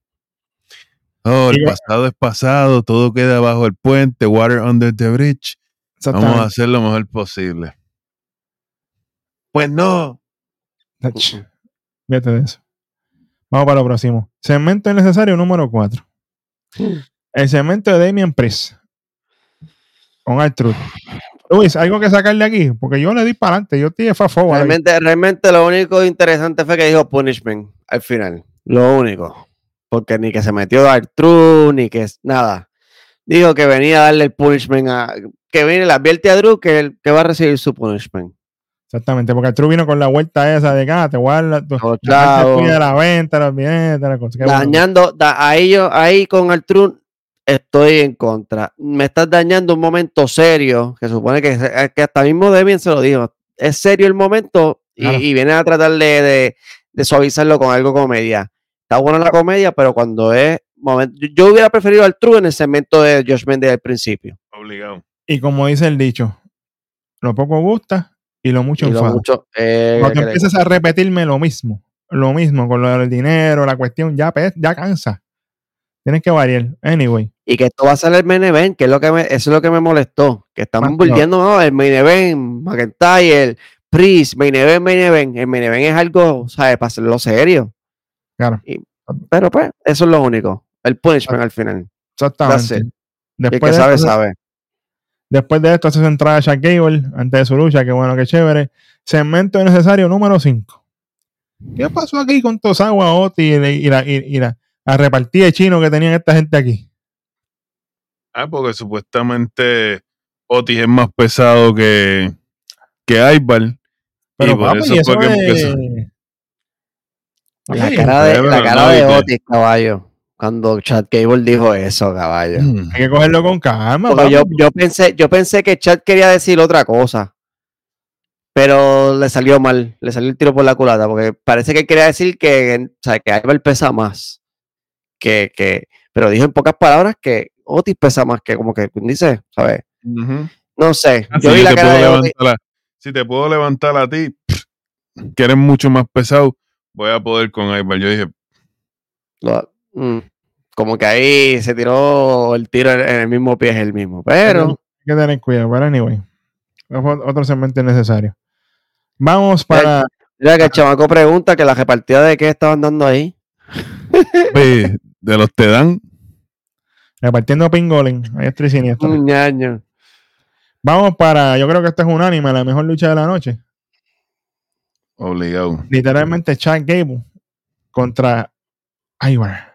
[SPEAKER 2] Oh, el pasado es pasado, todo queda bajo el puente, water under the bridge. Vamos a hacer lo mejor posible. Pues no.
[SPEAKER 1] Fíjate de eso. Vamos para lo próximo. Segmento innecesario número 4. El segmento de Damian Priest. Con Artruth. Luis, algo que sacarle aquí, porque yo le di para adelante. Yo estoy de favor.
[SPEAKER 3] Realmente, realmente lo único interesante fue que dijo punishment al final. Lo único. Porque ni que se metió a Drew, ni que es- nada. Dijo que venía a darle el punishment a. Que viene, le advierte a Drew que, él- que va a recibir su punishment.
[SPEAKER 1] Exactamente, porque Artruth vino con la vuelta esa de ah, te voy a dar la, tu- la la venta, los billetes, la cosa. Qué bueno.
[SPEAKER 3] dañando, da- ahí, yo, ahí con Artruth estoy en contra. Me estás dañando un momento serio, que supone que, se- que hasta mismo Debian se lo dijo. Es serio el momento y,
[SPEAKER 1] Claro.
[SPEAKER 3] y viene a tratar de, de- de suavizarlo con algo comedia. Está buena la comedia, pero cuando es momento. Yo, yo hubiera preferido al True en el segmento de Josh Mendes al principio.
[SPEAKER 2] Obligado.
[SPEAKER 1] Y como dice el dicho, lo poco gusta y lo mucho
[SPEAKER 3] Y lo
[SPEAKER 1] enfada.
[SPEAKER 3] mucho, eh,
[SPEAKER 1] Cuando
[SPEAKER 3] que le-
[SPEAKER 1] empiezas a repetirme lo mismo, lo mismo con lo del dinero, la cuestión, ya, pe- ya cansa. Tienes que variar. Anyway,
[SPEAKER 3] Y que esto va a ser el main event, que es lo que me, eso es lo que me molestó. Que estamos volviendo ¿no? el main event, McIntyre, Priest, main event, main event. El main event es algo, ¿sabes? Para hacerlo serio.
[SPEAKER 1] claro,
[SPEAKER 3] Pero pues, eso es lo único. El punishment al final.
[SPEAKER 1] exactamente.
[SPEAKER 3] it. Y el
[SPEAKER 1] Después
[SPEAKER 3] que
[SPEAKER 1] de,
[SPEAKER 3] sabe,
[SPEAKER 1] esto,
[SPEAKER 3] sabe.
[SPEAKER 1] después de esto, hace su entrada a Shaq Gable antes de su lucha. Qué bueno, qué chévere. Segmento necesario número 5. ¿Qué pasó aquí con Tosawa, Oti y, la- y la, y, y la, la repartida de chino que tenían esta gente aquí?
[SPEAKER 2] Ah, porque supuestamente Otis es más pesado que, que Ibar.
[SPEAKER 1] Pero
[SPEAKER 2] y por
[SPEAKER 1] papi,
[SPEAKER 2] eso
[SPEAKER 1] eso
[SPEAKER 2] fue que
[SPEAKER 1] es-
[SPEAKER 2] empezó.
[SPEAKER 3] La cara de, la
[SPEAKER 2] no,
[SPEAKER 3] cara de. Otis, caballo. Cuando Chad Gable dijo eso, caballo.
[SPEAKER 2] Mm.
[SPEAKER 1] Hay que cogerlo con calma.
[SPEAKER 3] Yo, yo pensé, yo pensé que Chad quería decir otra cosa. Pero le salió mal, le salió el tiro por la culata, porque parece que quería decir que, o sea, que Ibar pesa más. Que, que, pero dijo en pocas palabras que Otis pesa más, que como que dice, ¿sabes? No sé. Yo
[SPEAKER 2] si
[SPEAKER 3] vi
[SPEAKER 2] yo
[SPEAKER 3] la
[SPEAKER 2] te
[SPEAKER 3] cara
[SPEAKER 2] puedo
[SPEAKER 3] de Otis.
[SPEAKER 2] levantar a- si te puedo levantar a ti, que eres mucho más pesado, voy a poder con Ibar. Yo dije,
[SPEAKER 3] lo- mm, como que ahí se tiró el tiro en, en el mismo pie, es el mismo. Pero
[SPEAKER 1] Hay que tener cuidado, pero anyway. Otro segmento innecesario. Vamos para.
[SPEAKER 3] mira que el chamaco pregunta que la repartida de qué estaban dando ahí.
[SPEAKER 2] "Ve, de los te dan,
[SPEAKER 1] Repartiendo pingolen. Ahí estoy siniestro.
[SPEAKER 3] Un ñaño.
[SPEAKER 1] Vamos para. Yo creo que esta es unánime, la mejor lucha de la noche.
[SPEAKER 2] Obligado.
[SPEAKER 1] literalmente Chad Gable contra Ivar.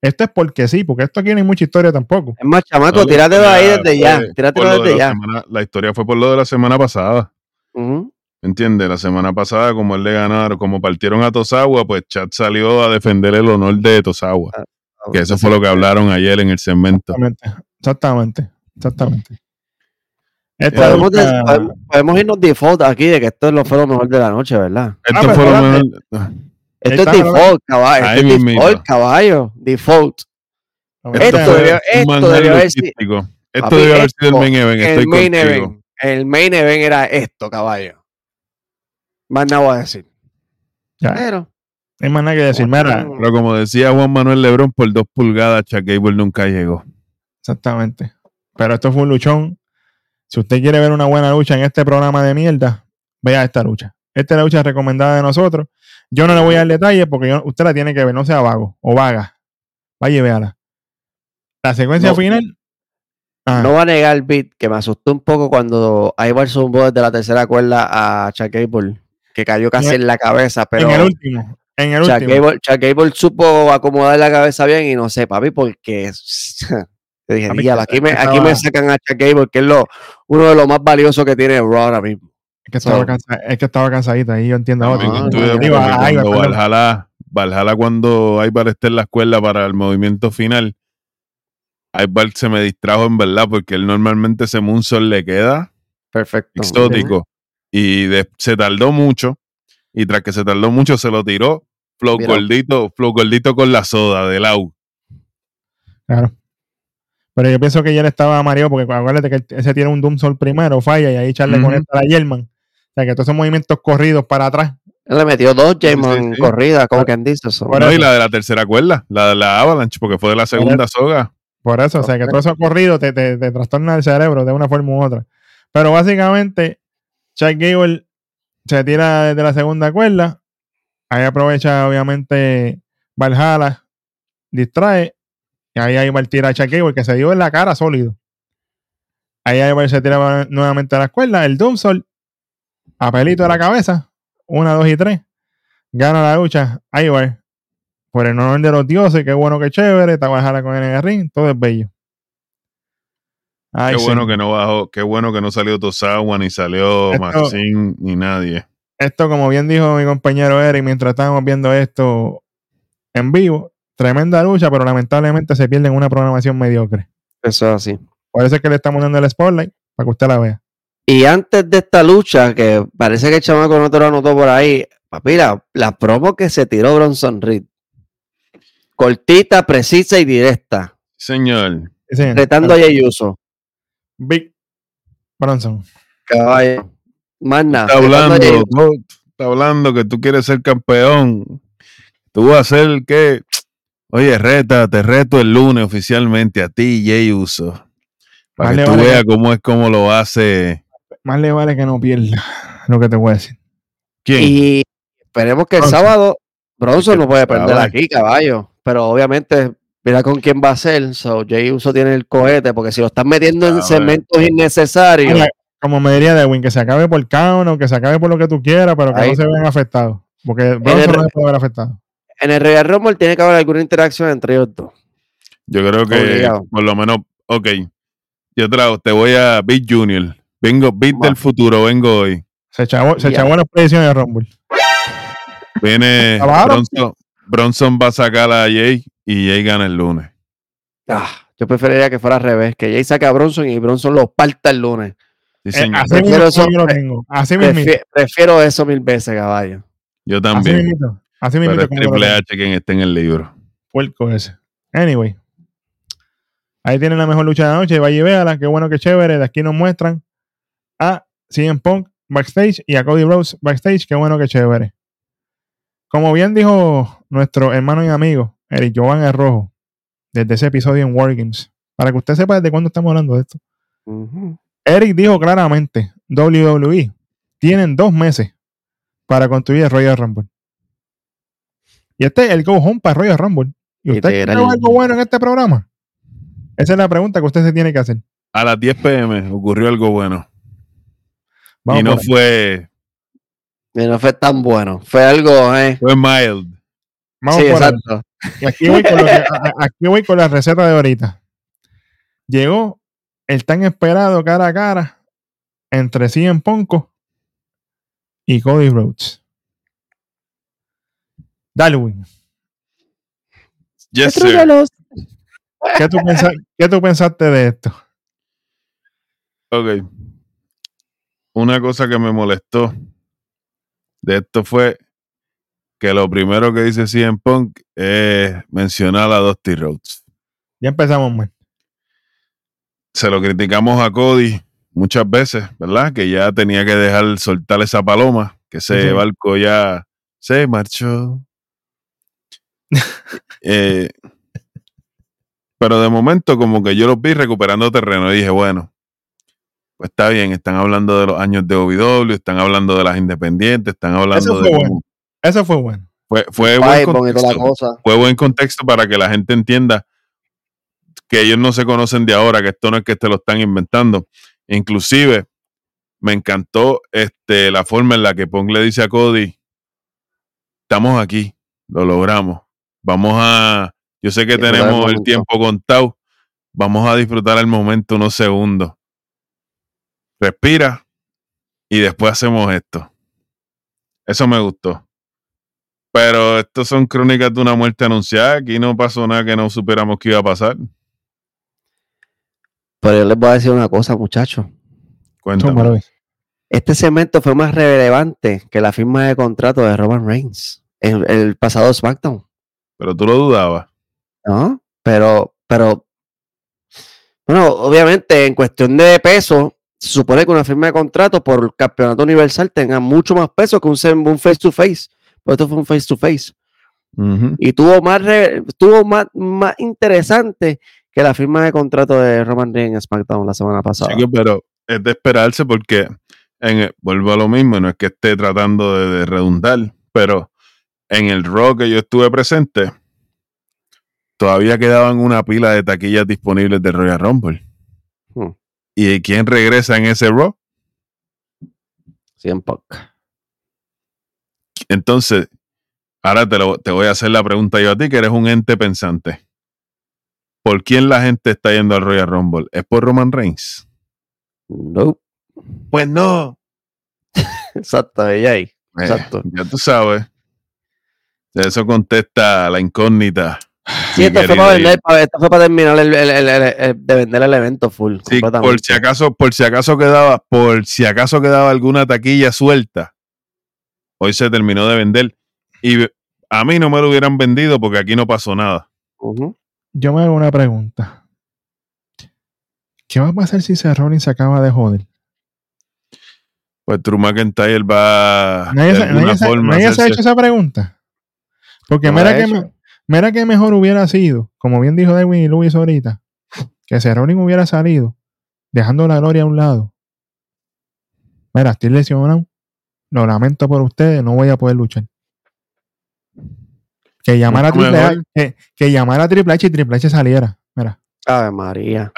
[SPEAKER 1] Esto es porque sí, porque esto aquí no hay mucha historia tampoco.
[SPEAKER 3] Es más, chamaco,
[SPEAKER 2] No,
[SPEAKER 3] tírate de
[SPEAKER 2] la
[SPEAKER 3] ahí desde ya. Tíratelo
[SPEAKER 2] lo de
[SPEAKER 3] desde
[SPEAKER 2] la
[SPEAKER 3] ya.
[SPEAKER 2] semana- la historia fue por lo de la semana pasada.
[SPEAKER 3] Ujú.
[SPEAKER 2] ¿Entiendes? La semana pasada, como él le ganaron, como partieron a Tosawa, pues Chad salió a defender el honor de Tosawa. Que eso fue lo que hablaron ayer en el segmento.
[SPEAKER 1] Exactamente. Exactamente. Exactamente. Esta
[SPEAKER 3] Podemos, de- podemos- podemos irnos default aquí de que esto lo fue lo mejor de la noche, ¿verdad?
[SPEAKER 2] Esto
[SPEAKER 1] pero
[SPEAKER 2] fue lo
[SPEAKER 1] espérate.
[SPEAKER 2] mejor.
[SPEAKER 3] Esto
[SPEAKER 1] está,
[SPEAKER 3] es default, caballo. Esto es default, caballo. Default. Esto debió- esto
[SPEAKER 2] manjar
[SPEAKER 3] debió haber sido-.
[SPEAKER 2] Esto debió haber sido el
[SPEAKER 3] esto,
[SPEAKER 2] main event. Estoy
[SPEAKER 3] El main
[SPEAKER 2] contigo.
[SPEAKER 3] event. El main event era esto, caballo. Más nada voy a decir.
[SPEAKER 1] Ya,
[SPEAKER 3] Pero,
[SPEAKER 1] no hay más nada que decir. Mira,
[SPEAKER 2] Pero como decía Juan Manuel Lebrón, por dos pulgadas, Chad Gable nunca llegó.
[SPEAKER 1] exactamente. Pero esto fue un luchón. Si usted quiere ver una buena lucha en este programa de mierda, vea esta lucha. Esta es la lucha recomendada de nosotros. Yo no le voy a dar detalles porque yo- usted la tiene que ver, no sea vago o vaga. Vaya y véala. La secuencia
[SPEAKER 3] No.
[SPEAKER 1] final. Ah,
[SPEAKER 3] no va a negar, Beat, que me asustó un poco cuando Ivar zumbó desde la tercera cuerda a Chuck Gable, que cayó casi
[SPEAKER 1] En-
[SPEAKER 3] en la cabeza, pero
[SPEAKER 1] en el último. En el
[SPEAKER 3] Chuck
[SPEAKER 1] último.
[SPEAKER 3] Gable, Chuck Gable supo acomodar la cabeza bien y no sé, papi, porque yo dije,
[SPEAKER 1] Papi,
[SPEAKER 3] "Diablo,
[SPEAKER 1] que
[SPEAKER 3] aquí me,
[SPEAKER 1] estaba-
[SPEAKER 3] aquí me sacan a Chuck Gable, que es lo, uno de los más valiosos que tiene Raw ahora mismo.
[SPEAKER 1] Es que estaba,
[SPEAKER 3] So-
[SPEAKER 1] cansa- es que estaba cansadito ahí, yo entiendo ahora.
[SPEAKER 3] No,
[SPEAKER 2] cuando
[SPEAKER 1] perdón.
[SPEAKER 2] Valhalla, Valhalla cuando Ibar esté en la escuela para el movimiento final, Ibar se me distrajo en verdad porque él normalmente ese moonsault le queda
[SPEAKER 3] Perfecto.
[SPEAKER 2] exótico y de- se tardó mucho y tras que se tardó mucho se lo tiró flow
[SPEAKER 3] Mira.
[SPEAKER 2] gordito, flow gordito con la soda de Lau.
[SPEAKER 1] Claro. Pero yo pienso que ya él estaba mareado porque acuérdate que ese tiene un Doom Sol primero, falla y ahí Charles
[SPEAKER 2] Ujú.
[SPEAKER 1] conecta a la Yerman. O sea que todos esos movimientos corridos para atrás.
[SPEAKER 3] Él le metió dos
[SPEAKER 2] Sí,
[SPEAKER 3] Jamon
[SPEAKER 2] sí.
[SPEAKER 3] corridas, como quien dice. so.
[SPEAKER 1] Por
[SPEAKER 2] No, y
[SPEAKER 1] eso.
[SPEAKER 2] la de la tercera cuerda, la de la Avalanche, porque fue de la segunda soga.
[SPEAKER 1] Por eso, o sea que todo eso corrido te, te, te trastorna el cerebro de una forma u otra. Pero básicamente, Chuck Gable se tira desde la segunda cuerda. Ahí aprovecha, obviamente, Valhalla, distrae. Y ahí Ibar tira a Chuck Gable, que se dio en la cara sólido. Ahí Ibar se tira nuevamente a la cuerda. El Doomsol, a pelito de la cabeza. Una, dos y tres. Gana la lucha. Ibar por el honor de los dioses, qué bueno, qué chévere, está Valhalla con él en el ring, todo es bello. Ay,
[SPEAKER 2] qué
[SPEAKER 1] sí.
[SPEAKER 2] bueno que no bajó, qué bueno que no salió Tosawa, ni salió
[SPEAKER 1] Esto-
[SPEAKER 2] Maxine, ni nadie.
[SPEAKER 1] Esto, como bien dijo mi compañero Eric, mientras estábamos viendo esto en vivo, tremenda lucha, pero lamentablemente se pierde en una programación mediocre.
[SPEAKER 3] Eso es así.
[SPEAKER 1] Por eso es que le estamos dando el spotlight, para que usted la vea.
[SPEAKER 3] Y antes de esta lucha, que parece que el chamaco no te lo anotó por ahí, papi, la, la promo que se tiró Bronson Reed. Cortita, precisa y directa.
[SPEAKER 2] Señor,
[SPEAKER 1] Sí, señor.
[SPEAKER 3] Retando a Jey Uso.
[SPEAKER 1] Big Bronson.
[SPEAKER 3] Caballo. Más nada.
[SPEAKER 2] está hablando, está hablando que tú quieres ser campeón. Tú vas a ser que, oye, reta, te reto el lunes oficialmente a ti, Jay Uso. Para que tú
[SPEAKER 1] vale.
[SPEAKER 2] veas cómo es como lo hace.
[SPEAKER 1] Más le vale que no pierda lo que te voy a decir.
[SPEAKER 2] ¿Quién?
[SPEAKER 3] Y esperemos que el
[SPEAKER 1] Bronson.
[SPEAKER 3] sábado Bronson no puede perder aquí, caballo. Pero obviamente, mira con quién va a ser. So, Jey Uso tiene el cohete, porque si lo están metiendo en segmentos innecesarios.
[SPEAKER 1] Como me diría Dewin, que se acabe por count o que se acabe por lo que tú quieras, pero que
[SPEAKER 3] Ahí.
[SPEAKER 1] no se vean afectados. Porque Bronson
[SPEAKER 3] el-
[SPEAKER 1] no se puede ver afectado.
[SPEAKER 3] En el Royal Rumble tiene que haber alguna interacción entre ellos dos.
[SPEAKER 2] Yo creo que
[SPEAKER 3] Obligado.
[SPEAKER 2] por lo menos, ok. Yo trago, te voy a Big Junior. Vengo, Big del futuro, vengo hoy.
[SPEAKER 1] Se echó se
[SPEAKER 3] Ya.
[SPEAKER 1] echó las predicciones de Rumble.
[SPEAKER 2] Viene. Bronson, Bronson va a sacar a Jay y Jay gana el lunes.
[SPEAKER 3] Ah, yo preferiría que fuera al revés, que Jay saque a Bronson y Bronson lo parta el lunes.
[SPEAKER 2] Sí,
[SPEAKER 1] Eh,
[SPEAKER 2] señor.
[SPEAKER 1] así
[SPEAKER 3] Prefiero eso-
[SPEAKER 1] yo lo tengo. Así mismo.
[SPEAKER 3] Prefi- prefiero eso mil veces, caballo.
[SPEAKER 2] Yo
[SPEAKER 1] Así
[SPEAKER 2] también.
[SPEAKER 1] mismo. Así
[SPEAKER 2] Pero
[SPEAKER 1] mismo.
[SPEAKER 2] es Triple H quien está en el libro.
[SPEAKER 1] Puerco ese. Anyway. Ahí tienen la mejor lucha de la noche. Vaya y véala. Qué bueno, qué chévere. De aquí nos muestran a CM Punk backstage y a Cody Rhodes backstage. Qué bueno, qué chévere. Como bien dijo nuestro hermano y amigo Eric Jovan el Rojo desde ese episodio en Wargames, para que usted sepa desde cuándo estamos hablando de esto.
[SPEAKER 3] Ujú.
[SPEAKER 1] Eric dijo claramente, WWE tienen dos meses para construir el Royal Rumble. Y este es el go home para Royal Rumble. ¿Y usted cree algo bueno en este programa? Esa es la pregunta que usted se tiene que hacer.
[SPEAKER 2] A las 10 pm ocurrió algo bueno.
[SPEAKER 1] Vamos
[SPEAKER 2] y no fue
[SPEAKER 3] Y no fue tan bueno. Fue algo, eh.
[SPEAKER 2] Fue mild.
[SPEAKER 1] Vamos
[SPEAKER 3] Sí,
[SPEAKER 1] ahí.
[SPEAKER 3] exacto.
[SPEAKER 1] Y aquí voy, con lo que- aquí voy con la receta de ahorita. Llegó el tan esperado cara a cara entre Cien Ponco y Cody Rhodes. Darwin,
[SPEAKER 2] Yes, sir.
[SPEAKER 3] Destruyelos.
[SPEAKER 1] ¿qué tú, pensa- qué tú pensaste de esto?
[SPEAKER 2] Ok. Una cosa que me molestó de esto fue que lo primero que dice CM Punk es mencionar a Dusty Rhodes.
[SPEAKER 1] Ya empezamos mal.
[SPEAKER 2] Se lo criticamos a Cody muchas veces, ¿verdad? Que ya tenía que dejar soltar esa paloma, que ese
[SPEAKER 1] Sí.
[SPEAKER 2] barco ya se marchó. Eh, pero de momento como que yo los vi recuperando terreno y dije, bueno, pues está bien, están hablando de los años de OVW, están hablando de las independientes, están hablando
[SPEAKER 1] Eso
[SPEAKER 2] de...
[SPEAKER 1] fue
[SPEAKER 2] cómo-
[SPEAKER 1] bueno. Eso fue bueno.
[SPEAKER 2] Fue, fue buen
[SPEAKER 3] la cosa.
[SPEAKER 2] fue buen contexto para que la gente entienda que ellos no se conocen de ahora, que esto no es que te lo están inventando. Inclusive, me encantó este, la forma en la que Pong le dice a Cody, estamos aquí, lo logramos. Vamos a, yo sé que
[SPEAKER 3] Disfrutar
[SPEAKER 2] tenemos el tiempo contado, vamos a disfrutar el momento unos segundos. Respira y después hacemos esto. Eso me gustó. Pero estos son crónicas de una muerte anunciada. Aquí no pasó nada que no supiéramos que iba a pasar.
[SPEAKER 3] Pero yo les voy a decir una cosa, muchachos.
[SPEAKER 2] Cuéntame.
[SPEAKER 3] Este segmento fue más relevante que la firma de contrato de Roman Reigns en el pasado SmackDown,
[SPEAKER 2] Pero tú lo dudabas.
[SPEAKER 3] ¿no? Pero, pero, bueno, obviamente en cuestión de peso, se supone que una firma de contrato por el campeonato universal tenga mucho más peso que un, face to face. Pero esto fue un face to face. Y tuvo más, re- tuvo más, más interesante que la firma de contrato de Roman Reigns en SmackDown la semana pasada.
[SPEAKER 2] Chico, pero es de esperarse porque en el- vuelvo a lo mismo, no es que esté tratando de, de redundar, pero en el Raw que yo estuve presente, todavía quedaban una pila de taquillas disponibles de Royal Rumble.
[SPEAKER 3] Hmm.
[SPEAKER 2] ¿Y quién regresa en ese Raw?
[SPEAKER 3] CM Punk.
[SPEAKER 2] Entonces, ahora te, lo- te voy a hacer la pregunta yo a ti, que eres un ente pensante. ¿Por quién la gente está yendo al Royal Rumble? ¿Es por Roman Reigns?
[SPEAKER 3] No.
[SPEAKER 2] Pues no.
[SPEAKER 3] Exacto, ella ahí.
[SPEAKER 2] Eh,
[SPEAKER 3] Exacto.
[SPEAKER 2] ya tú sabes. Eso contesta la incógnita.
[SPEAKER 3] Sí, esto fue, para vender, para- esto fue para terminar el, el- el- el- el- de vender el evento full.
[SPEAKER 2] Sí, por si acaso, por si acaso quedaba, por si acaso quedaba alguna taquilla suelta. Hoy se terminó de vender. Y a mí no me lo hubieran vendido porque aquí no pasó nada.
[SPEAKER 1] Yo me hago una pregunta. ¿Qué va a pasar si Seth Rollins se acaba de joder?
[SPEAKER 2] Pues Drew McIntyre va
[SPEAKER 1] Nadie,
[SPEAKER 2] de
[SPEAKER 1] se-
[SPEAKER 2] alguna
[SPEAKER 1] nadie se-
[SPEAKER 2] forma a
[SPEAKER 1] nadie se ha hecho esa pregunta. Porque
[SPEAKER 3] No
[SPEAKER 1] mira, que me- mira que mejor hubiera sido, como bien dijo Darwin y Luis ahorita, que Seth Rollins hubiera salido, dejando la gloria a un lado. Mira, estoy lesionado. Lo lamento por ustedes, no voy a poder luchar. Que llamara a Triple H, que, que llamara a Triple H y Triple H saliera. Mira.
[SPEAKER 3] Ave María.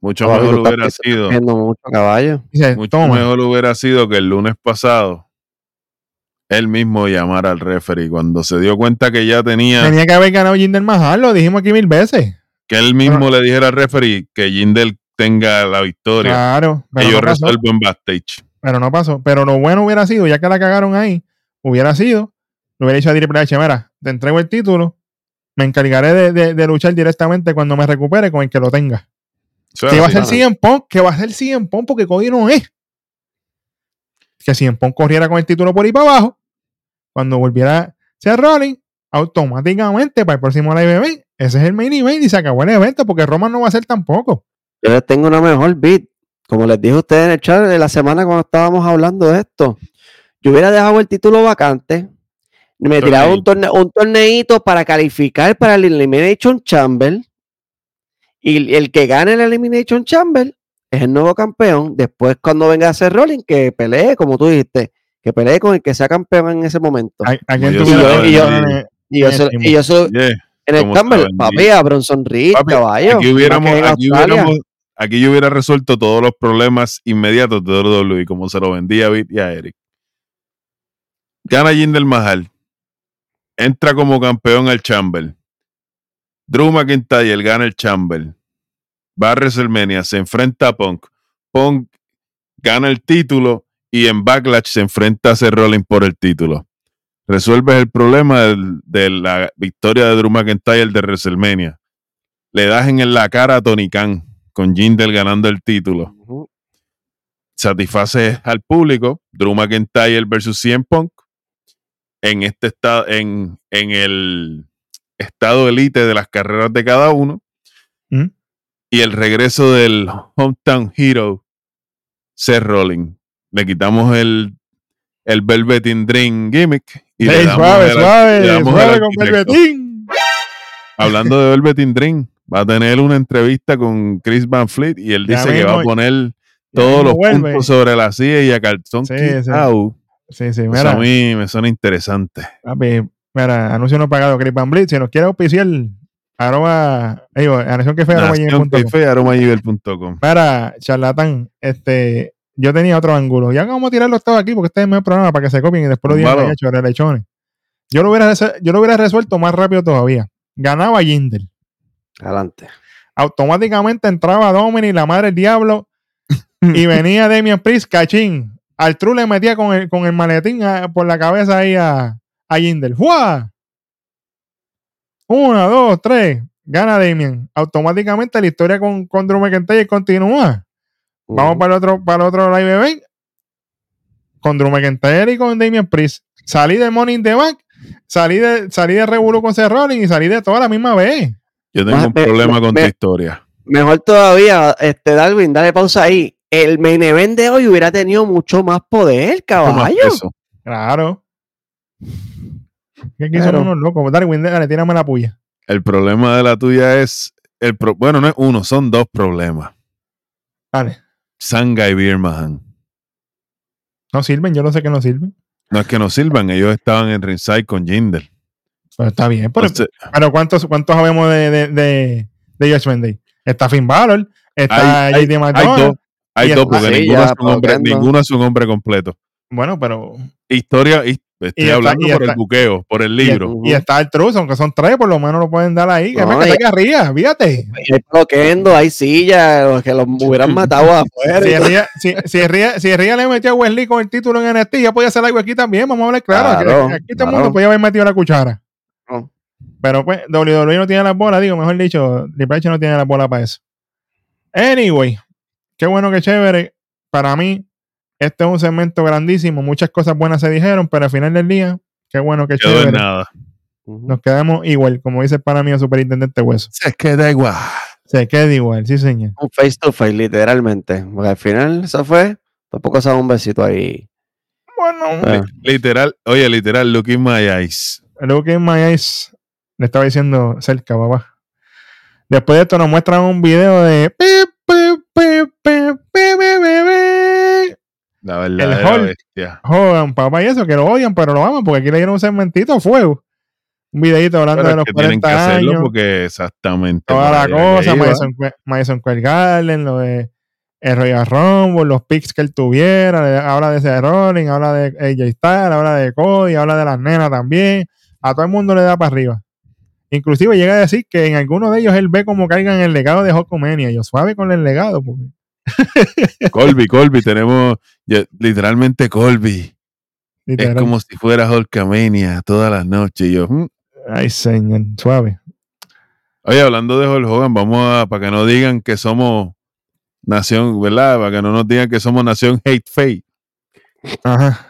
[SPEAKER 2] Mucho mejor hubiera sido.
[SPEAKER 3] mucho caballo.
[SPEAKER 1] Dice,
[SPEAKER 2] Mucho
[SPEAKER 1] toma.
[SPEAKER 2] mejor hubiera sido que el lunes pasado él mismo llamara al referee cuando se dio cuenta que ya tenía
[SPEAKER 1] Tenía que haber ganado Jinder Mahal, lo dijimos aquí mil veces.
[SPEAKER 2] que él mismo le dijera al referee que Jindel tenga la victoria.
[SPEAKER 1] Claro, pero
[SPEAKER 2] Ellos
[SPEAKER 1] no, pasó,
[SPEAKER 2] resuelven backstage.
[SPEAKER 1] pero no pasó. Pero lo bueno hubiera sido, ya que la cagaron ahí, hubiera sido, lo hubiera dicho a Triple H, mira, te entrego el título, me encargaré de, de- de luchar directamente cuando me recupere con el que lo tenga.
[SPEAKER 2] Es
[SPEAKER 1] Que va a ser CM Punk, que va a ser CM Punk porque Cody no es. Que CM Punk corriera con el título por ahí para abajo, cuando volviera a ser Rollins, automáticamente para el próximo live event, ese es el main event y se acabó el evento porque Roman no va a ser tampoco.
[SPEAKER 3] Yo les tengo una mejor beat. Como les dije a ustedes en el chat de la semana cuando estábamos hablando de esto. Yo hubiera dejado el título vacante. Me tiraba un, torne un torneito para calificar para el Elimination Chamber. Y el que gane el Elimination Chamber es el nuevo campeón. Después, cuando venga a hacer Rolling, que pelee, como tú dijiste, que pelee con el que sea campeón en ese momento.
[SPEAKER 1] ¿A, a quién
[SPEAKER 2] yo
[SPEAKER 1] tú
[SPEAKER 2] se
[SPEAKER 1] hubieras-
[SPEAKER 3] lo- y yo- Y yo, se-
[SPEAKER 1] Ésimo.
[SPEAKER 3] y yo se-
[SPEAKER 2] Yeah.
[SPEAKER 3] en el
[SPEAKER 2] ¿Cómo
[SPEAKER 3] Chamber,
[SPEAKER 2] saben?
[SPEAKER 3] papi, a Bronson Reed,
[SPEAKER 2] Papi,
[SPEAKER 3] caballo.
[SPEAKER 2] Aquí hubiéramos, hubiéramos- yo hubiera resuelto todos los problemas inmediatos de WWE, como se lo vendía a Vic y a Eric. Gana Jinder Mahal. Entra como campeón al Chamber. Drew McIntyre gana el Chamber. Va a WrestleMania, se enfrenta a Punk. Punk gana el título y en Backlash se enfrenta a Seth Rollins por el título. Resuelves el problema del- de la victoria de Drew McIntyre de WrestleMania. Le das en la cara a Tony Khan con Jinder ganando el título.
[SPEAKER 3] Ujú.
[SPEAKER 2] Satisface al público. Drew McIntyre versus CM Punk. En este estado, en, en el estado elite de las carreras de cada uno.
[SPEAKER 1] ¿Mm?
[SPEAKER 2] Y el regreso del Hometown Hero, Seth Rollins. Le quitamos el, el Velveteen Dream gimmick. Y le
[SPEAKER 1] Ey,
[SPEAKER 2] damos
[SPEAKER 1] suave,
[SPEAKER 2] el-
[SPEAKER 1] suave,
[SPEAKER 2] le damos el
[SPEAKER 1] suave con. Velvetín.
[SPEAKER 2] Hablando de Velveteen Dream, va a tener una entrevista con Chris Van Fleet y él
[SPEAKER 1] Ya
[SPEAKER 2] dice que va a poner todos los
[SPEAKER 1] vuelve.
[SPEAKER 2] puntos sobre la silla y a calzón
[SPEAKER 1] Sí, sí. Sí, sí,
[SPEAKER 2] Eso
[SPEAKER 1] mira.
[SPEAKER 2] a mí me suena interesante.
[SPEAKER 1] Papi, mira, anuncio no pagado, Chris Van Blitz. Si nos quiere auspiciar, arroba, digo, anuncio que fue. Mira, charlatán, este, yo tenía otro ángulo. Ya vamos a tirarlos todos aquí porque este es el mejor programa para que se copien y después lo digan ahí, chorre lechones. Yo lo hubiera yo lo hubiera resuelto más rápido todavía. Ganaba Jinder.
[SPEAKER 3] Adelante.
[SPEAKER 1] Automáticamente entraba Dominic, la madre del diablo, y venía Damian Priest, cachín. Al True le metía con el, con el maletín a- por la cabeza ahí a, a Jinder. ¡Fua! Una, dos, tres. Gana Damian. Automáticamente la historia con, con Drew McIntyre continúa. Vamos para el otro, para el otro live event. Con Drew McIntyre y con Damian Priest. Salí de Money in the Bank. Salí de, salí de Revolú con Seth Rollins y salí de toda la misma vez.
[SPEAKER 2] Yo tengo
[SPEAKER 3] Más-
[SPEAKER 2] un problema
[SPEAKER 3] me-
[SPEAKER 2] con
[SPEAKER 3] me-
[SPEAKER 2] tu historia.
[SPEAKER 3] Mejor todavía, este Darwin, dale pausa ahí. El main event de hoy hubiera tenido mucho más poder,
[SPEAKER 2] más
[SPEAKER 3] caballo.
[SPEAKER 1] Claro. Que aquí
[SPEAKER 3] Claro.
[SPEAKER 1] unos locos. Darwin, dale, tírame la puya.
[SPEAKER 2] El problema de la tuya es. El pro- bueno, no es uno, son dos problemas.
[SPEAKER 1] Dale.
[SPEAKER 2] Sanga y Birmahan.
[SPEAKER 1] No sirven, yo no sé que no sirven.
[SPEAKER 2] No es que no sirvan, ellos estaban en ringside con Jinder.
[SPEAKER 1] Pero está bien. Pero,
[SPEAKER 2] Entonces,
[SPEAKER 1] pero ¿cuántos, ¿cuántos sabemos de, de, de, de Judgment Day? Está Finn Balor, está
[SPEAKER 2] Hay- hay
[SPEAKER 1] McDonald.
[SPEAKER 2] dos, hay dos
[SPEAKER 1] está-
[SPEAKER 2] porque
[SPEAKER 3] sí,
[SPEAKER 2] ninguno,
[SPEAKER 3] ya,
[SPEAKER 2] es un hombre, ninguno es un hombre completo.
[SPEAKER 1] Bueno, pero.
[SPEAKER 2] Historia, estoy
[SPEAKER 1] está-
[SPEAKER 2] hablando por
[SPEAKER 1] está-
[SPEAKER 2] el buqueo, por el
[SPEAKER 1] y-
[SPEAKER 2] libro.
[SPEAKER 1] Y está el Truth, aunque son tres, por lo menos lo pueden dar ahí. Que
[SPEAKER 3] No,
[SPEAKER 1] me que
[SPEAKER 3] y-
[SPEAKER 1] te arriba, fíjate.
[SPEAKER 3] Hay bloqueando, hay sillas, que los hubieran matado afuera.
[SPEAKER 1] Si. Ría, si, si, Ría, si Ría le metió a Wesley con el título en NXT, ya podía hacer algo aquí también. Vamos a hablar claro. Aquí-
[SPEAKER 3] Claro,
[SPEAKER 1] aquí, todo el
[SPEAKER 3] claro.
[SPEAKER 1] mundo podía haber metido la cuchara.
[SPEAKER 3] No.
[SPEAKER 1] Pero pues, WWE no tiene las bolas, digo, mejor dicho, Triple H no tiene las bolas para eso. Anyway, qué bueno que chévere. Para mí, este es un segmento grandísimo. Muchas cosas buenas se dijeron, pero al final del día, qué bueno que
[SPEAKER 2] Quedó
[SPEAKER 1] chévere.
[SPEAKER 2] nada.
[SPEAKER 3] Ujú.
[SPEAKER 1] Nos quedamos igual, como dice para mí el superintendente Hueso.
[SPEAKER 2] Se queda igual.
[SPEAKER 1] Se queda igual, sí, señor.
[SPEAKER 3] Un face to face, literalmente. Porque al final eso fue. Tampoco se un besito ahí.
[SPEAKER 1] Bueno,
[SPEAKER 3] Ah.
[SPEAKER 2] Literal, oye, literal, look in my eyes.
[SPEAKER 1] Look in my eyes. Le estaba diciendo cerca, papá. Después de esto nos muestran un video de. pi,
[SPEAKER 2] La verdadera
[SPEAKER 1] Hulk.
[SPEAKER 2] bestia.
[SPEAKER 1] Jodan, papá, y eso, que lo odian, pero lo aman, porque aquí le dieron un segmentito a fuego. Un videito hablando
[SPEAKER 2] Pero
[SPEAKER 1] de los
[SPEAKER 2] que tienen que
[SPEAKER 1] 40
[SPEAKER 2] hacerlo
[SPEAKER 1] años.
[SPEAKER 2] porque exactamente.
[SPEAKER 1] Toda la cosa. Madison, Madison Square Garden, lo de el Royal Rumble, los picks que él tuviera, habla de ese Rolling, habla de AJ Styles, habla de Cody, habla de las nenas también. A todo el mundo le da para arriba. Inclusive llega a decir que en algunos de ellos él ve como cargan el legado de Hulkamania. Yo suave con el legado, porque
[SPEAKER 2] Colby, Colby, tenemos literalmente Colby.
[SPEAKER 1] literal.
[SPEAKER 2] Es como si fuera Hulkamania todas las noches. Yo, "Mm".
[SPEAKER 1] Ay, señor, suave.
[SPEAKER 2] Oye, hablando de Hulk Hogan, vamos a, para que no digan que somos nación, ¿verdad? Para que no nos digan que somos nación hate fate.
[SPEAKER 1] Ajá.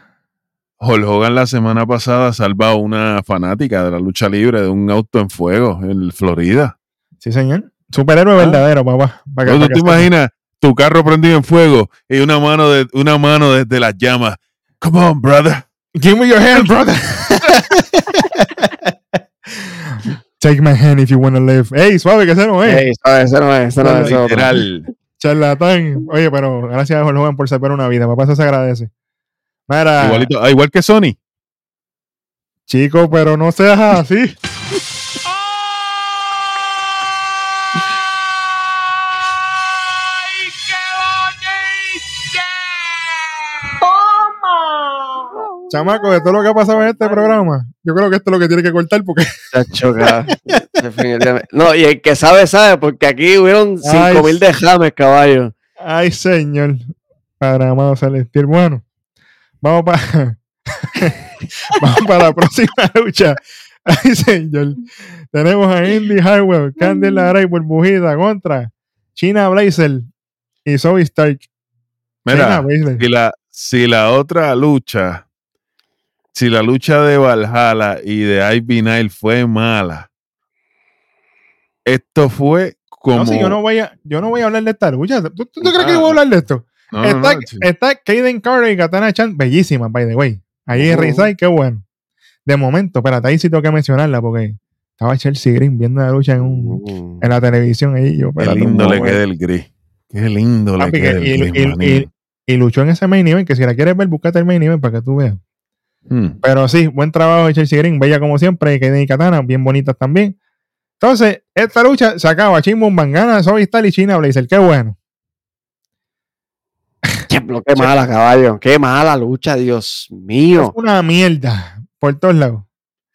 [SPEAKER 2] Hulk Hogan la semana pasada salva a una fanática de la lucha libre de un auto en fuego en Florida.
[SPEAKER 1] Sí, señor. Superhéroe verdadero, papá. Para que-
[SPEAKER 2] ¿No,
[SPEAKER 1] para
[SPEAKER 2] ¿Tú
[SPEAKER 1] que
[SPEAKER 2] te imaginas tu carro prendido en fuego y una mano, de, una mano desde las llamas? Come on, brother.
[SPEAKER 1] Give me your hand, brother. Take my hand if you want to live. Ey, suave, que ese no es.
[SPEAKER 3] Ey, eso, eso no es, no es.
[SPEAKER 2] Literal.
[SPEAKER 1] Charlatán. Oye, pero gracias a Jorge Hogan por salvar una vida. Papá, eso se agradece. Mira,
[SPEAKER 2] Igualito, ah, igual que Sony.
[SPEAKER 1] chico, pero no seas así. chamaco, de todo lo que ha pasado en este programa, yo creo que esto es lo que tiene que cortar porque.
[SPEAKER 3] No, y el que sabe, sabe, porque aquí hubieron
[SPEAKER 1] Ay,
[SPEAKER 3] 5 mil de James, caballo.
[SPEAKER 1] Ay, señor. Padre amado celestial. Bueno, vamos para vamos para la próxima lucha. Ay, señor. Tenemos a Indy Harwell, Candice LeRae burbujita contra China Blazer y Zoe Stark.
[SPEAKER 2] Mira, si la, si la otra lucha, si la lucha de Valhalla y de Ivy Nile fue mala, esto fue como.
[SPEAKER 1] No, si yo no voy a, yo no voy a hablar de esta lucha. ¿Tú, tú- tú crees que
[SPEAKER 2] Ah.
[SPEAKER 1] yo voy a hablar de esto?
[SPEAKER 2] No,
[SPEAKER 1] está,
[SPEAKER 2] no,
[SPEAKER 1] está Kaden Carter y Katana Chan, bellísimas, by the way. Ahí en
[SPEAKER 3] Ujú.
[SPEAKER 1] Ringside, qué bueno. De momento, espérate, ahí sí tengo que mencionarla porque estaba Chelsea Green viendo la lucha en, un, en la televisión ahí. Yo,
[SPEAKER 2] Qué lindo le queda el gris. Qué lindo le queda
[SPEAKER 1] que-
[SPEAKER 2] el
[SPEAKER 1] y-
[SPEAKER 2] gris,
[SPEAKER 1] y- luchó en ese main event, que si la quieres ver, búscate el main event para que tú veas.
[SPEAKER 2] Hmm.
[SPEAKER 1] Pero sí, buen trabajo de Chelsea Green, bella como siempre, Kaden y Katana, bien bonitas también. Entonces, esta lucha se acaba. Chimbum Bangana, Zoe Stark y China Blazer. Qué bueno.
[SPEAKER 3] Qué mala, caballo. Qué mala lucha, Dios
[SPEAKER 1] Es
[SPEAKER 3] mío.
[SPEAKER 1] una mierda por todos lados.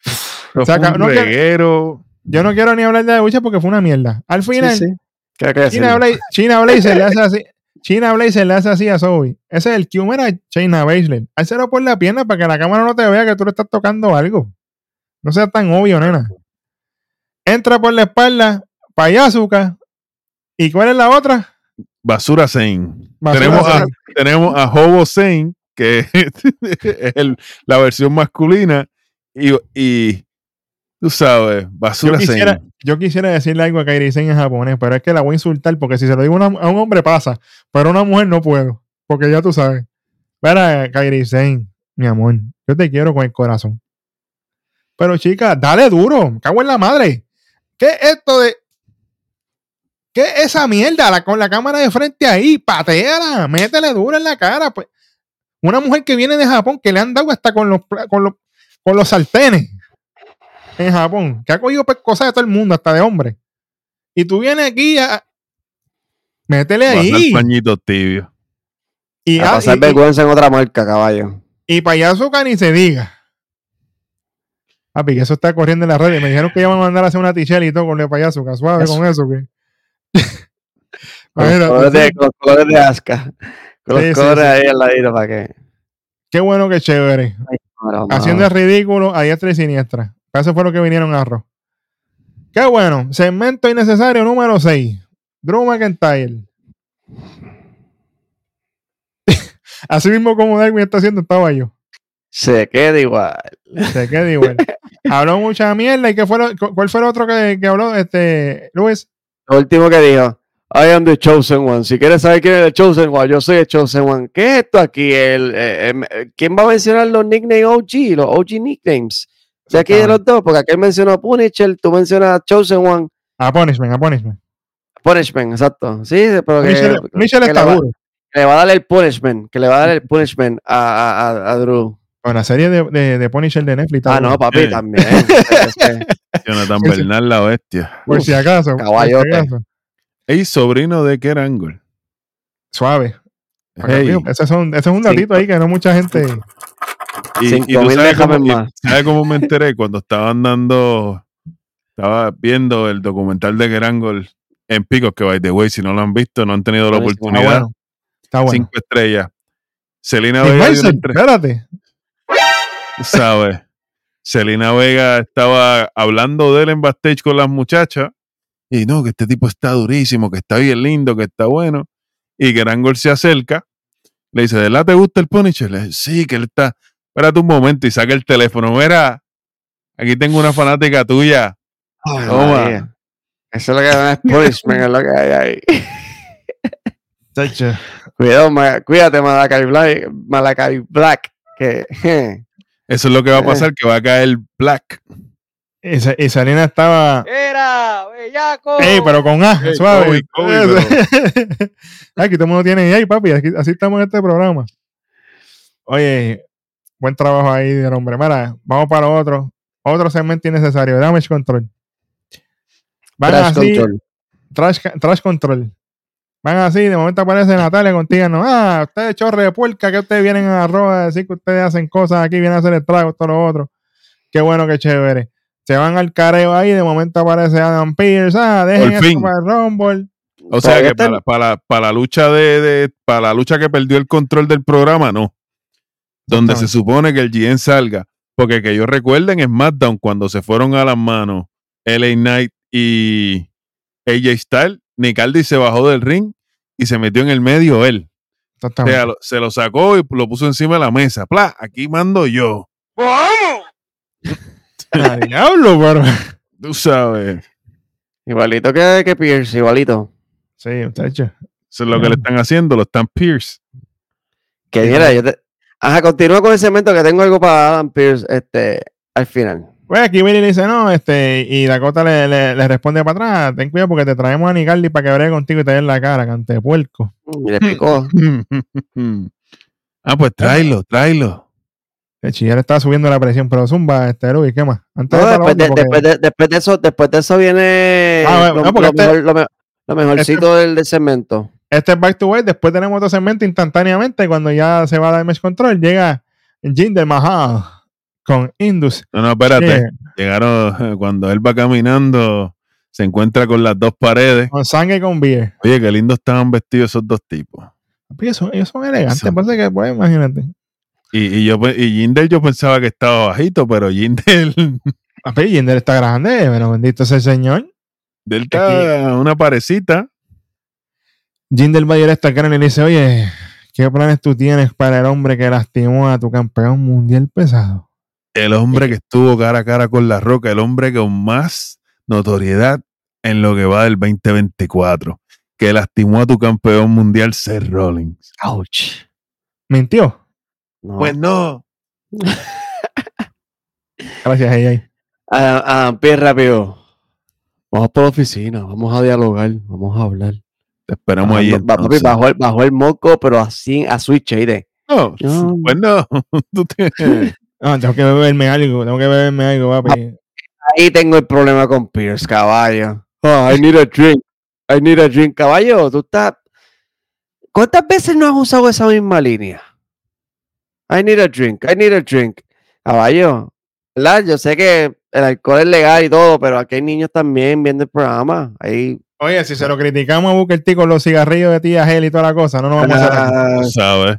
[SPEAKER 1] Se
[SPEAKER 2] un
[SPEAKER 1] acabó- no quiero-. Yo no quiero ni hablar de la lucha porque fue una mierda. Al final,
[SPEAKER 3] Sí, sí. ¿Qué que
[SPEAKER 1] China,
[SPEAKER 3] decirlo?
[SPEAKER 1] Blaze, China Blazer le hace así. China Blazer le hace así a Zoe. Ese es el Q, era China Blazer. Házelo por la pierna para que la cámara no te vea que tú le estás tocando algo. No sea tan obvio, nena. Entra por la espalda, Payazuca. ¿Y cuál es la otra?
[SPEAKER 2] Basura Zane. Tenemos, a,
[SPEAKER 1] Zane.
[SPEAKER 2] tenemos a Hobo Zane, que es el- la versión masculina, y, y tú sabes,
[SPEAKER 1] Yo
[SPEAKER 2] Basura
[SPEAKER 1] quisiera,
[SPEAKER 2] Zane.
[SPEAKER 1] yo quisiera decirle algo a Kairi Sen en japonés, pero es que la voy a insultar porque si se lo digo a, una- a un hombre pasa, pero a una mujer no puedo, porque ya tú sabes. Mira, Kairi Sen, mi amor, yo te quiero con el corazón. Pero chica, dale duro, cago en la madre. ¿Qué es esto de... ¿Qué es esa mierda? La, con la cámara de frente ahí, pateala, métele duro en la cara. Pues. Una mujer que viene de Japón que le han dado hasta con los, con los, con los sartenes en Japón, que ha cogido pues, cosas de todo el mundo, hasta de hombre. Y tú vienes aquí a. Métele ahí.
[SPEAKER 2] pañitos tibios.
[SPEAKER 1] Y,
[SPEAKER 3] A pasar
[SPEAKER 1] y-
[SPEAKER 3] vergüenza en otra marca, caballo.
[SPEAKER 1] y, payaso que ni se diga. Papi, que eso está corriendo en las redes. Me dijeron que iban a mandar a hacer una tichela y todo con el payaso, que suave
[SPEAKER 3] Eso.
[SPEAKER 1] con eso. Que...
[SPEAKER 3] Con los, colores de, con los colores de. Con
[SPEAKER 1] Sí,
[SPEAKER 3] los colores
[SPEAKER 1] sí.
[SPEAKER 3] ahí al ladito para que.
[SPEAKER 1] Qué bueno que chévere.
[SPEAKER 3] No, no.
[SPEAKER 1] Haciendo el ridículo a diestra y siniestra. Eso fue lo que vinieron a arroz. Qué bueno. Segmento innecesario número 6. Drew McIntyre. Así mismo como Darwin está haciendo, estaba yo.
[SPEAKER 3] Se queda igual.
[SPEAKER 1] Se queda igual. habló mucha mierda. ¿Y qué fue lo- cu- cuál fue el otro que, que habló? Este, Luis.
[SPEAKER 3] Lo último que dijo. I am the chosen one. Si quieres saber quién es el chosen one, yo soy el chosen one. ¿Qué es esto aquí? El, eh, eh, ¿Quién va a mencionar los nicknames OG? Los OG nicknames. De aquí de los dos, porque aquel mencionó Punisher, tú mencionas Chosen One,
[SPEAKER 1] A Punishment, a Punishment.
[SPEAKER 3] Punishment, exacto. Sí, pero que,
[SPEAKER 1] Michelle, Michelle
[SPEAKER 3] que
[SPEAKER 1] está
[SPEAKER 3] le, va,
[SPEAKER 1] duro.
[SPEAKER 3] que le va a dar el punishment, que le va a dar el punishment a, a, a, a Drew.
[SPEAKER 1] Con la serie de, de, de Punisher de Netflix.
[SPEAKER 3] Ah, no, papi, también. Es que-
[SPEAKER 2] Jonathan
[SPEAKER 1] Sí, sí.
[SPEAKER 2] Bernal, la bestia.
[SPEAKER 1] Por si acaso. por si
[SPEAKER 3] caballote.
[SPEAKER 1] acaso.
[SPEAKER 2] Ey, sobrino de Kurt Angle.
[SPEAKER 1] Suave.
[SPEAKER 2] Ey,
[SPEAKER 1] Ese, es un, ese es un datito ahí que no mucha gente.
[SPEAKER 2] y,
[SPEAKER 3] Cinco
[SPEAKER 2] y tú
[SPEAKER 3] mil
[SPEAKER 2] sabes cómo,
[SPEAKER 3] más.
[SPEAKER 2] ¿sabes cómo me enteré? Cuando estaban dando, estaba viendo el documental de Kurt Angle en Picos, que by the way, si no lo han visto, no han tenido la.
[SPEAKER 1] Está
[SPEAKER 2] oportunidad.
[SPEAKER 1] bueno. Está bueno.
[SPEAKER 2] Cinco estrellas. Selena
[SPEAKER 1] Y
[SPEAKER 2] Vega,
[SPEAKER 1] espérate.
[SPEAKER 2] ¿Sabes? Selena Vega estaba hablando de él en backstage con las muchachas. Y no, que este tipo está durísimo, que está bien lindo, que está bueno. Y que Angle se acerca. Le dice, ¿de verdad te gusta el Punisher? Le dice, sí, que él está. Espérate un momento y saca el teléfono. Mira, aquí tengo una fanática tuya.
[SPEAKER 3] Ay,
[SPEAKER 2] Toma.
[SPEAKER 3] Eso es lo que es punishment, es lo que hay ahí. Cuidado, ma- cuídate, Malakai Black, Malakai Black, que je,
[SPEAKER 2] Eso es lo que va a
[SPEAKER 3] Eh.
[SPEAKER 2] pasar, que va a caer Black.
[SPEAKER 1] Y, Sa- y Selena estaba.
[SPEAKER 3] ¡Era, bellaco!
[SPEAKER 1] Ey, pero con A,
[SPEAKER 2] Ey,
[SPEAKER 1] suave.
[SPEAKER 2] Kobe, Kobe,
[SPEAKER 1] Aquí todo el mundo tiene ahí, papi. Aquí- así estamos en este programa. Oye, buen trabajo ahí del hombre. Mira, vamos para otro. Otro segmento innecesario. Damage control. Van
[SPEAKER 3] Trash
[SPEAKER 1] así,
[SPEAKER 3] control.
[SPEAKER 1] Trash, trash control. Van así, de momento aparece Natalia contigo, no, ah, ustedes chorre de puerca, que ustedes vienen a arroz a decir que ustedes hacen cosas aquí, vienen a hacer el trago, todo lo otro. Qué bueno, qué chévere. Se van al careo ahí, de momento aparece Adam Pierce, ah, dejen esto
[SPEAKER 2] fin.
[SPEAKER 1] para el Rumble.
[SPEAKER 2] O sea
[SPEAKER 3] Todavía
[SPEAKER 2] que
[SPEAKER 3] está-
[SPEAKER 2] para, para, para la lucha de, de- para la lucha que perdió el control del programa, no. Donde se supone que el GM salga. Porque que yo recuerden en SmackDown cuando se fueron a las manos LA Knight y AJ Styles, Nicaldi se bajó del ring y se metió en el medio él. O sea, lo- se lo sacó y lo puso encima de la mesa. Pla, aquí mando yo.
[SPEAKER 1] Ah, diablo, pero.
[SPEAKER 2] Tú sabes.
[SPEAKER 3] Igualito que, que Pierce, igualito.
[SPEAKER 1] Sí, muchacho.
[SPEAKER 2] Eso es lo que le están haciendo, lo están Pierce.
[SPEAKER 3] Que mira, yo te... Ajá, continúa con el segmento que tengo algo para Adam Pierce este, al final.
[SPEAKER 1] Pues aquí Billy le dice, no, este, y Dakota le, le, le responde para atrás, ten cuidado porque te traemos a Nicardi para que bregue contigo y te den la cara, cante de puerco.
[SPEAKER 3] Y le explicó.
[SPEAKER 2] ah, pues tráelo, tráelo.
[SPEAKER 1] De ya le estaba subiendo la presión, pero Zumba, este Ruby, ¿qué más? Antes
[SPEAKER 3] No,
[SPEAKER 1] de
[SPEAKER 3] después, de,
[SPEAKER 1] porque-
[SPEAKER 3] después, de, después de eso, después de eso viene
[SPEAKER 1] Ah, bueno,
[SPEAKER 3] lo,
[SPEAKER 1] no, porque
[SPEAKER 3] lo
[SPEAKER 1] este-
[SPEAKER 3] mejor- lo me- lo mejorcito del, del segmento.
[SPEAKER 1] Este es Back to White, después tenemos otro segmento instantáneamente, cuando ya se va a dar Mesh Control, llega Jinder Mahal con Indus.
[SPEAKER 2] No, no, espérate.
[SPEAKER 1] eh,
[SPEAKER 2] Llegaron, cuando él va caminando, se encuentra con las dos paredes.
[SPEAKER 1] con sangre y con beer.
[SPEAKER 2] Oye, qué lindos estaban vestidos esos dos tipos.
[SPEAKER 1] Eso- ellos son elegantes,
[SPEAKER 2] Eso.
[SPEAKER 1] parece que, pues, imagínate.
[SPEAKER 2] Y, y yo pe- y Jinder yo pensaba que estaba bajito, pero Jinder,
[SPEAKER 1] Papi, Jinder está grande, pero bendito sea el Señor.
[SPEAKER 2] de él está una parecita.
[SPEAKER 1] Jinder va a ir a esta cara y le dice, oye, ¿qué planes tú tienes para el hombre que lastimó a tu campeón mundial pesado?
[SPEAKER 2] El hombre que estuvo cara a cara con la roca, el hombre con más notoriedad en lo que va del 2024, que lastimó a tu campeón mundial Seth Rollins.
[SPEAKER 3] Ouch.
[SPEAKER 1] ¿Mintió?
[SPEAKER 3] No.
[SPEAKER 2] Pues no.
[SPEAKER 1] Gracias, AJ.
[SPEAKER 3] Adam, Adam Pierce rápido. Vamos por la oficina, vamos a dialogar, vamos a hablar.
[SPEAKER 2] Te esperamos
[SPEAKER 3] Ah,
[SPEAKER 2] ahí.
[SPEAKER 3] papi, bajó, el, bajó el moco, pero así a switch de.
[SPEAKER 2] No,
[SPEAKER 3] No.
[SPEAKER 2] pues no. Tú te-
[SPEAKER 1] Ah, tengo que beberme algo, tengo que beberme algo, papi.
[SPEAKER 3] Ahí tengo el problema con Pierce, caballo. Oh, I need a drink. I need a drink, caballo. Tú estás. ¿Cuántas veces no has usado esa misma línea? I need a drink. I need a drink. Caballo. ¿Verdad? Yo sé que el alcohol es legal y todo, pero aquí hay niños también viendo el programa. Ahí.
[SPEAKER 1] Oye, si se lo criticamos a Booker T con los cigarrillos de tía Gel y toda la cosa, no nos vamos a hacer.
[SPEAKER 3] Ah,
[SPEAKER 2] sabes.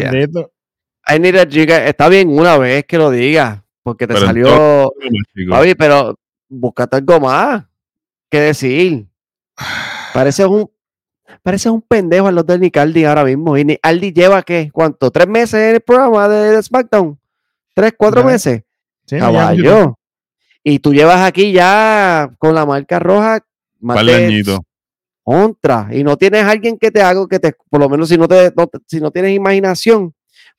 [SPEAKER 1] Bendito.
[SPEAKER 3] I need a. Está bien una vez que lo digas, porque te
[SPEAKER 2] Pero
[SPEAKER 3] salió. Papi, pero búscate algo más que decir. Pareces un, pareces un pendejo a los de Nicardi ahora mismo. Y Aldi lleva, ¿qué? ¿Cuánto? ¿Tres meses en el programa de, de SmackDown? ¿Tres, cuatro
[SPEAKER 1] Ya.
[SPEAKER 3] meses?
[SPEAKER 1] Sí.
[SPEAKER 3] Caballo. Y tú llevas aquí ya con la marca roja más contra. Y no tienes alguien que te haga, que te, por lo menos si no, te, no te- si no tienes imaginación,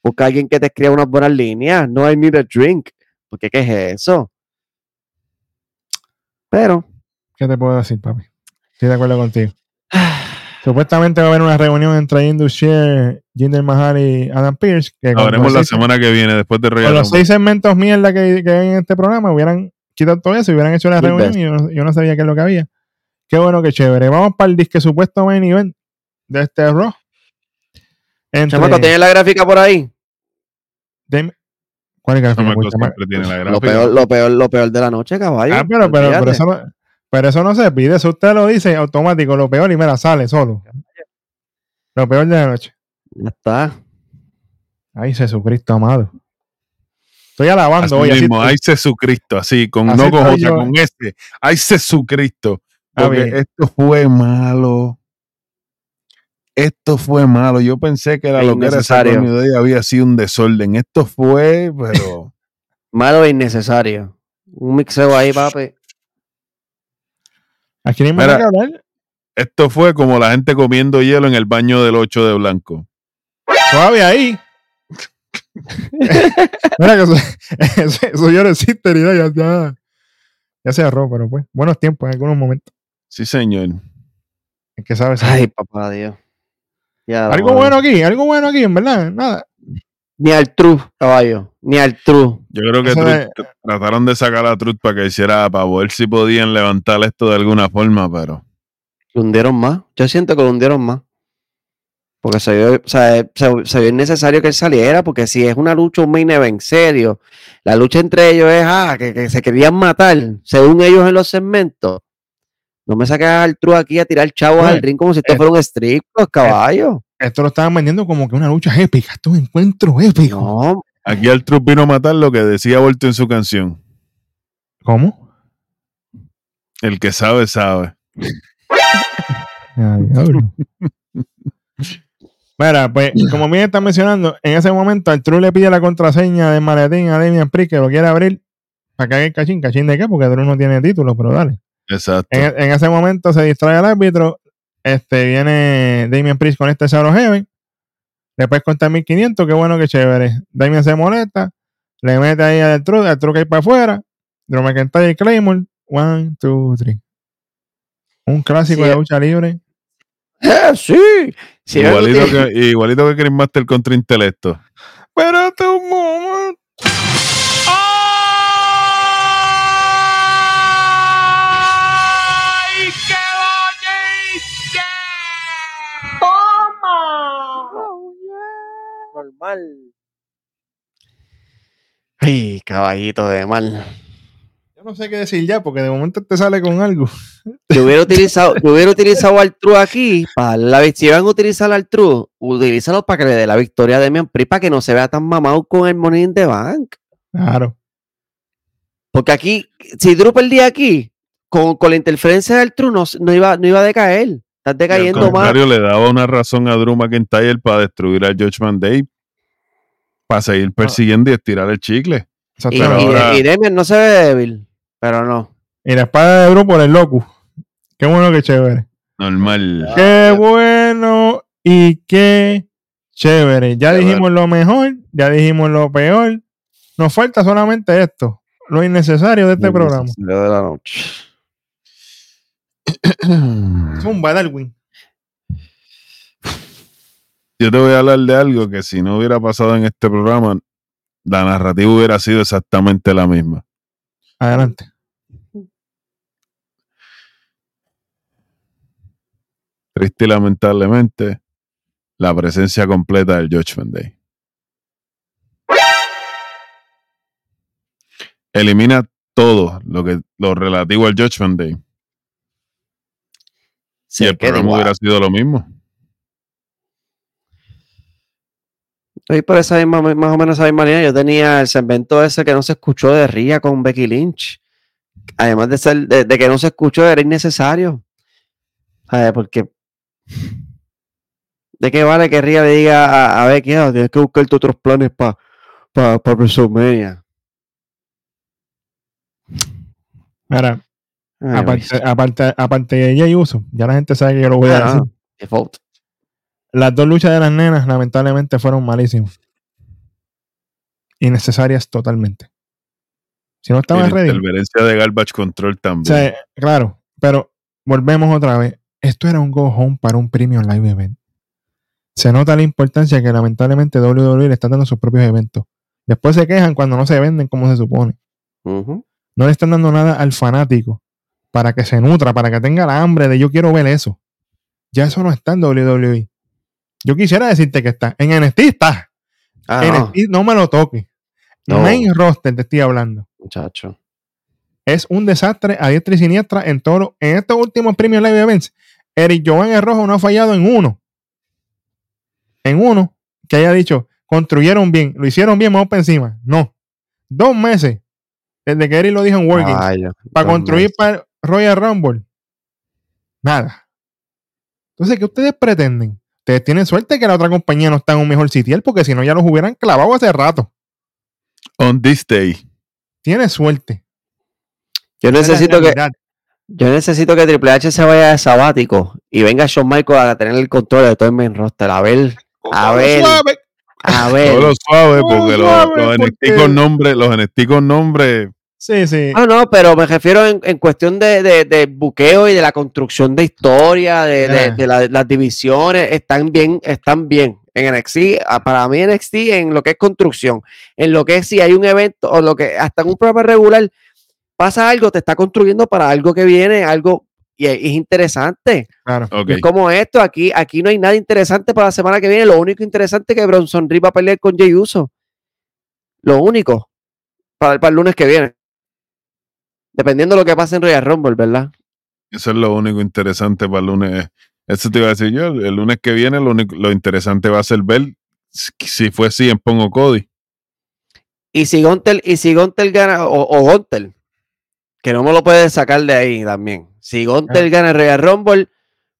[SPEAKER 3] busca alguien que te escriba unas buenas líneas. No I need a drink. Porque ¿qué es eso? Pero
[SPEAKER 1] ¿Qué te puedo decir, papi? Estoy de acuerdo contigo. Supuestamente va a haber una reunión entre Indus Share, Jinder Mahal y Adam Pierce. Que los
[SPEAKER 2] la
[SPEAKER 1] seis-
[SPEAKER 2] semana que viene, después de
[SPEAKER 1] Con
[SPEAKER 2] Royal
[SPEAKER 1] los seis segmentos mierda que, que hay en este programa, hubieran quitado todo eso y hubieran hecho la reunión y yo, no- yo no sabía qué es lo que había. Qué bueno, qué chévere. Vamos para el disque supuesto main event de este Raw. Entre
[SPEAKER 3] Chamaco, ¿tienes la gráfica por ahí?
[SPEAKER 1] Dame- ¿Cuál es la gráfica?
[SPEAKER 2] Chamaco
[SPEAKER 1] Pues, chama-
[SPEAKER 2] siempre tiene la
[SPEAKER 3] Lo
[SPEAKER 2] gráfica.
[SPEAKER 3] peor, lo peor, lo peor de la noche, caballo.
[SPEAKER 1] Ah, pero, pero, pero,
[SPEAKER 3] olvídate.
[SPEAKER 1] eso no, pero eso no se pide. Eso usted lo dice automático, lo peor y mira, sale solo. Lo peor de la noche.
[SPEAKER 3] Ya está.
[SPEAKER 1] Ay, Jesucristo amado. Estoy
[SPEAKER 2] Así
[SPEAKER 1] alabando hoy. así
[SPEAKER 2] mismo,
[SPEAKER 1] estoy-
[SPEAKER 2] ay Jesucristo, así, con
[SPEAKER 1] Así
[SPEAKER 2] no con
[SPEAKER 1] yo.
[SPEAKER 2] con este. Ay Jesucristo.
[SPEAKER 1] A
[SPEAKER 2] Porque
[SPEAKER 1] ver.
[SPEAKER 2] esto fue malo. Esto fue malo. Yo pensé que era
[SPEAKER 3] Es
[SPEAKER 2] lo que era hoy había sido un desorden. Esto fue, pero
[SPEAKER 3] Malo e innecesario. Un mixeo ahí, papi.
[SPEAKER 1] Aquí ni me
[SPEAKER 2] Mira.
[SPEAKER 1] que hablar.
[SPEAKER 2] esto fue como la gente comiendo hielo en el baño del 8 de blanco.
[SPEAKER 1] Suave ahí. Mira que eso, eso, eso ya no existe ni ya, ya, ya se agarró, pero pues, buenos tiempos en algunos momentos.
[SPEAKER 2] Sí, señor.
[SPEAKER 1] Es que sabes.
[SPEAKER 3] Ay, papá Dios. Ya,
[SPEAKER 1] algo bueno aquí, algo bueno aquí, en verdad, nada.
[SPEAKER 3] Ni al true, caballo. Ni al true.
[SPEAKER 2] Yo creo que Truth- trataron de sacar a Truth para que hiciera, para ver si podían levantar esto de alguna forma, pero
[SPEAKER 3] Lo hundieron más. Yo siento que lo hundieron más. Porque se vio, se, se vio innecesario que él saliera, porque si es una lucha, un main event serio, la lucha entre ellos es ah, que, que se querían matar, según ellos en los segmentos. No me saques al true aquí a tirar chavos
[SPEAKER 1] Oye,
[SPEAKER 3] al ring como si esto
[SPEAKER 1] eh,
[SPEAKER 3] fuera un strip, los caballos.
[SPEAKER 1] Esto lo estaban vendiendo como que una lucha épica. Esto es un encuentro épico.
[SPEAKER 3] No,
[SPEAKER 2] Aquí al trup vino a matar lo que decía Volto en su canción.
[SPEAKER 1] ¿Cómo?
[SPEAKER 2] El que sabe, sabe.
[SPEAKER 1] Diablo. Mira, pues, como bien está mencionando, en ese momento Arturo le pide la contraseña del maletín a Damian Priest que lo quiere abrir para que haga el cachín. ¿Cachín de qué? Porque Drew no tiene título, pero dale.
[SPEAKER 2] Exacto.
[SPEAKER 1] En, en ese momento se distrae el árbitro. Este viene Damian Priest con este Shadow Heaven. Después cuenta 1500. Qué bueno, qué chévere. Damian se molesta. Le mete ahí al. Al True que hay para afuera. Drew McIntyre y Claymore. One, two, three. Un clásico
[SPEAKER 3] Sí.
[SPEAKER 1] de lucha libre.
[SPEAKER 3] Eh, sí. sí
[SPEAKER 2] igualito, que, igualito que Chris Master contra Intelecto.
[SPEAKER 1] Momento.
[SPEAKER 4] ¡Ay, qué
[SPEAKER 3] Normal. Ay, caballito de mal.
[SPEAKER 1] Yo no sé qué decir ya, porque de momento te sale con algo.
[SPEAKER 3] Yo hubiera utilizado, yo hubiera utilizado al True aquí. Para la, si van a utilizar al True, utilízalo para que le dé la victoria a Demian para que no se vea tan mamado con el Money in the Bank.
[SPEAKER 1] Claro.
[SPEAKER 3] Porque aquí, si Drew perdía aquí, con, con la interferencia del True, no, no iba, no iba a decaer. Estás
[SPEAKER 2] al
[SPEAKER 3] decayendo más.
[SPEAKER 2] contrario, le daba una razón a Drew McIntyre para destruir al Judgment Day. Para seguir persiguiendo y estirar el chicle.
[SPEAKER 3] Y,
[SPEAKER 1] Exactamente.
[SPEAKER 3] y-
[SPEAKER 2] ahora-
[SPEAKER 3] y Demian no se ve débil, pero no.
[SPEAKER 1] Y la espada de Bru por el loco. Qué bueno, qué chévere.
[SPEAKER 2] Normal.
[SPEAKER 1] Qué bueno y qué chévere. Ya
[SPEAKER 2] Qué
[SPEAKER 1] dijimos lo mejor, ya dijimos lo peor. Nos falta solamente esto, lo innecesario de este programa.
[SPEAKER 3] Lo de la noche.
[SPEAKER 1] Zumba, Darwin.
[SPEAKER 2] Yo te voy a hablar de algo que si no hubiera pasado en este programa, la narrativa hubiera sido exactamente la misma.
[SPEAKER 1] Adelante.
[SPEAKER 2] Triste y lamentablemente, la presencia completa del Judgment Day. Elimina todo lo que lo relativo al Judgment Day.
[SPEAKER 3] Se
[SPEAKER 2] y el programa
[SPEAKER 3] igual.
[SPEAKER 2] hubiera sido lo mismo.
[SPEAKER 3] Estoy por esa misma, más o menos esa misma línea. Yo tenía el segmento ese que no se escuchó de Ría con Becky Lynch. Además de ser, de, de que no se escuchó, era innecesario. ¿Sabes? Porque. ¿De qué vale que Ría le diga a, a Becky, "Ah, tienes que buscarte otros planes para pa, pa WrestleMania"?
[SPEAKER 1] Mira,
[SPEAKER 3] Ay,
[SPEAKER 1] aparte, aparte, aparte de Jay Uso, ya la gente sabe que yo lo voy a
[SPEAKER 3] Ah,
[SPEAKER 1] decir.
[SPEAKER 3] default.
[SPEAKER 1] Las dos luchas de las nenas, lamentablemente, fueron malísimas. Innecesarias totalmente. Si no estaban
[SPEAKER 2] la
[SPEAKER 1] ready.
[SPEAKER 2] interferencia de Garbage Control
[SPEAKER 1] O
[SPEAKER 2] también.
[SPEAKER 1] sea, claro, pero volvemos otra vez. Esto era un go home para un premium live event. Se nota la importancia que lamentablemente WWE le está dando a sus propios eventos. Después se quejan cuando no se venden como se supone. No le están dando nada al fanático para que se nutra, para que tenga la hambre de yo quiero ver eso. Ya eso no está en WWE. Yo quisiera decirte que está. En NXT está.
[SPEAKER 3] Ah, no,
[SPEAKER 1] NXT no me lo toque.
[SPEAKER 3] No.
[SPEAKER 1] Main roster te estoy hablando.
[SPEAKER 3] muchacho.
[SPEAKER 1] es un desastre a diestra y siniestra en todo. En estos últimos premios Live Events, Eric Jovan el Rojo no ha fallado en uno. En uno que haya dicho, construyeron bien, lo hicieron bien, vamos para encima. No. Dos meses desde que Eric lo dijo en Working para construir para Royal Rumble. Nada. Entonces, ¿qué ustedes pretenden? Ustedes tienen suerte que la otra compañía no está en un mejor sitial porque si no ya los hubieran clavado hace rato.
[SPEAKER 2] On this day.
[SPEAKER 1] Tiene suerte.
[SPEAKER 3] Yo necesito que. Yo necesito que Triple H se vaya de sabático y venga Shawn Michaels a tener el control de todo el main roster. A ver, a ver, a ver.
[SPEAKER 2] Todo lo suave,
[SPEAKER 1] Todo lo
[SPEAKER 2] porque los,
[SPEAKER 1] suave,
[SPEAKER 2] los NXT
[SPEAKER 1] porque-
[SPEAKER 2] con nombre, los NXT con nombre,
[SPEAKER 1] Sí, sí.
[SPEAKER 3] No, no, pero me refiero en, en cuestión de, de- de buqueo y de la construcción de historia, de, de-
[SPEAKER 1] Ah.
[SPEAKER 3] de la- las divisiones, están bien, están bien. En NXT, ah, para mí NXT en lo que es construcción, en lo que es si hay un evento o lo que hasta en un programa regular pasa algo, te está construyendo para algo que viene, algo y es, es interesante.
[SPEAKER 1] Claro.
[SPEAKER 2] Ok.
[SPEAKER 3] Y Es como esto, aquí, aquí no hay nada interesante para la semana que viene. Lo único interesante es que Bronson Reed va a pelear con Jay Uso. Lo único. Para, para el lunes que viene. Dependiendo de lo que pase en Royal Rumble, ¿verdad?
[SPEAKER 2] Eso es lo único interesante para el lunes. Eso te iba a decir yo. El lunes que viene, lo, único- lo interesante va a ser ver si- si fue así en Pongo Cody.
[SPEAKER 3] Y si Gontel, y si Gontel gana, o, o Gontel, que no me lo puede sacar de ahí también. Si Gontel gana el Royal Rumble,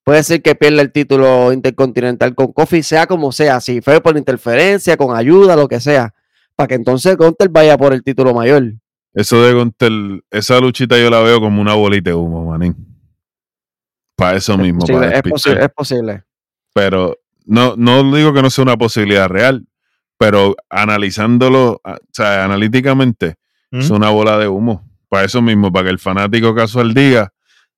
[SPEAKER 3] puede ser que pierda el título intercontinental con Kofi, sea como sea, si fue por interferencia, con ayuda, lo que sea, para que entonces Gontel vaya por el título mayor.
[SPEAKER 2] Eso de Gontel, esa luchita yo la veo como una bolita de humo, manín. Para eso mismo,
[SPEAKER 3] Posible,
[SPEAKER 2] para
[SPEAKER 3] es, posible, es posible.
[SPEAKER 2] Pero no, no digo que no sea una posibilidad real, pero analizándolo, ah, o sea, analíticamente,
[SPEAKER 1] ¿Mm?
[SPEAKER 2] es una bola de humo. Para eso mismo, para que el fanático casual diga,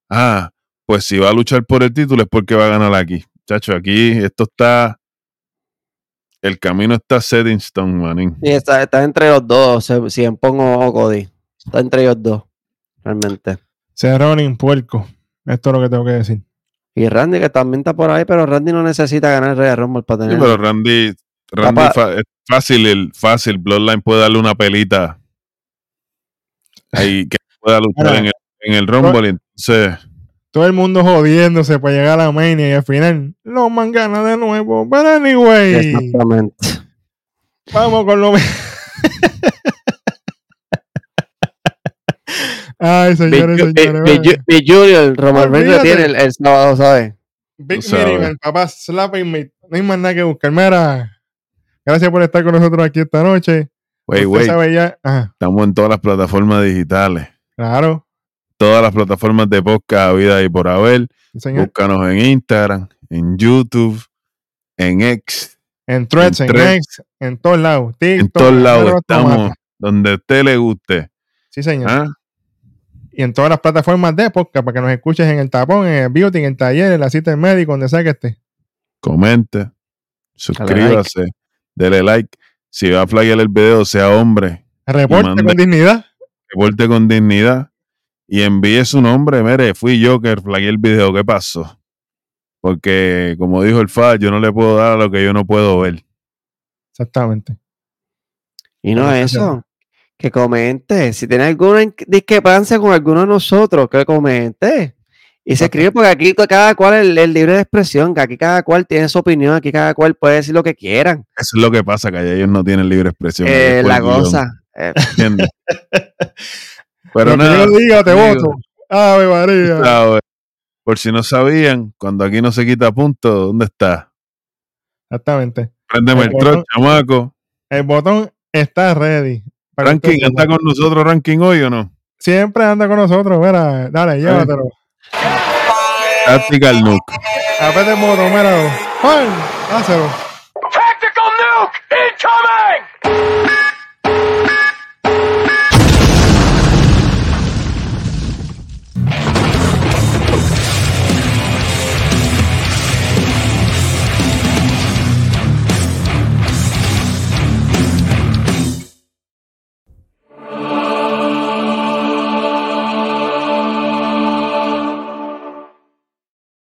[SPEAKER 2] ah, pues si va a luchar por el título es porque va a ganar aquí. Chacho, aquí esto está, el camino está set in stone, manín.
[SPEAKER 3] Y está, está entre los dos, se- si en Pongo o Cody. Está entre ellos dos, realmente.
[SPEAKER 1] Cerronin, puerco. Esto es lo que tengo que decir.
[SPEAKER 3] Y Randy, que también está por ahí, pero Randy no necesita ganar el Royal Rumble para
[SPEAKER 2] Sí,
[SPEAKER 3] tener.
[SPEAKER 2] pero Randy, Randy fa- es fácil, el, fácil, Bloodline puede darle una pelita ahí que pueda luchar en el, en el Rumble y entonces...
[SPEAKER 1] Todo el mundo jodiéndose para llegar a la Mania y al final los man gana de nuevo. Pero anyway,
[SPEAKER 3] Exactamente.
[SPEAKER 1] vamos con lo Ay,
[SPEAKER 3] Big,
[SPEAKER 1] señores,
[SPEAKER 3] Ju-
[SPEAKER 1] señores.
[SPEAKER 3] Big- Big Ju- Big Junior, el Roman Reigns lo tiene el, el sábado, ¿sabes?
[SPEAKER 1] Big
[SPEAKER 2] Tú sabes.
[SPEAKER 1] Miniman, papá, slapping me. No hay más nada que buscar. Mira, gracias por estar con nosotros aquí esta noche. Ya. Ajá,
[SPEAKER 2] estamos en todas las plataformas digitales.
[SPEAKER 1] claro.
[SPEAKER 2] Todas las plataformas de podcast vida y por haber.
[SPEAKER 1] señor.
[SPEAKER 2] Búscanos en Instagram, en YouTube, en X,
[SPEAKER 1] En Threads,
[SPEAKER 2] en
[SPEAKER 1] en,
[SPEAKER 2] Threads.
[SPEAKER 1] X, en todos lados.
[SPEAKER 2] en todos lados estamos, donde a usted le guste.
[SPEAKER 1] Sí, señor.
[SPEAKER 2] ¿ah?
[SPEAKER 1] Y en todas las plataformas de podcast para que nos escuches en el tapón, en el beauty, en el taller, en la cita del médico, donde sea que esté.
[SPEAKER 2] Comente, suscríbase, dele like. Si va a flaggear el video, sea hombre,
[SPEAKER 1] Reporte
[SPEAKER 2] mande-
[SPEAKER 1] con dignidad.
[SPEAKER 2] reporte con dignidad y envíe su nombre. Mire, fui yo que flagueé el video. ¿Qué pasó? Porque, como dijo el FAD, yo no le puedo dar a lo que yo no puedo ver.
[SPEAKER 1] Exactamente.
[SPEAKER 3] Y no eso. Que comente. Si tiene alguna discrepancia con alguno de nosotros, que comente. Y se escribe porque aquí cada cual es es libre de expresión, que aquí cada cual tiene su opinión, aquí cada cual puede decir lo que quieran.
[SPEAKER 2] Eso es lo que pasa, que allá ellos no tienen libre expresión.
[SPEAKER 3] Eh, la cosa. Eh,
[SPEAKER 2] ¿entiendes? Pero
[SPEAKER 1] Lo
[SPEAKER 2] nada,
[SPEAKER 1] yo diga, te voto. Ave María.
[SPEAKER 2] Por si no sabían, cuando aquí no se quita punto, ¿dónde está?
[SPEAKER 1] Exactamente.
[SPEAKER 2] Préndeme el
[SPEAKER 1] El
[SPEAKER 2] troll,
[SPEAKER 1] botón.
[SPEAKER 2] chamaco.
[SPEAKER 1] El botón está ready.
[SPEAKER 2] Ranking, ¿anda con nosotros Ranking hoy o no?
[SPEAKER 1] Siempre anda con nosotros. Mira, dale, llévatelo.
[SPEAKER 2] Tactical Nuke.
[SPEAKER 1] Apete el botón, mira. ¡Juan! Hácelo.
[SPEAKER 5] Tactical nuke incoming!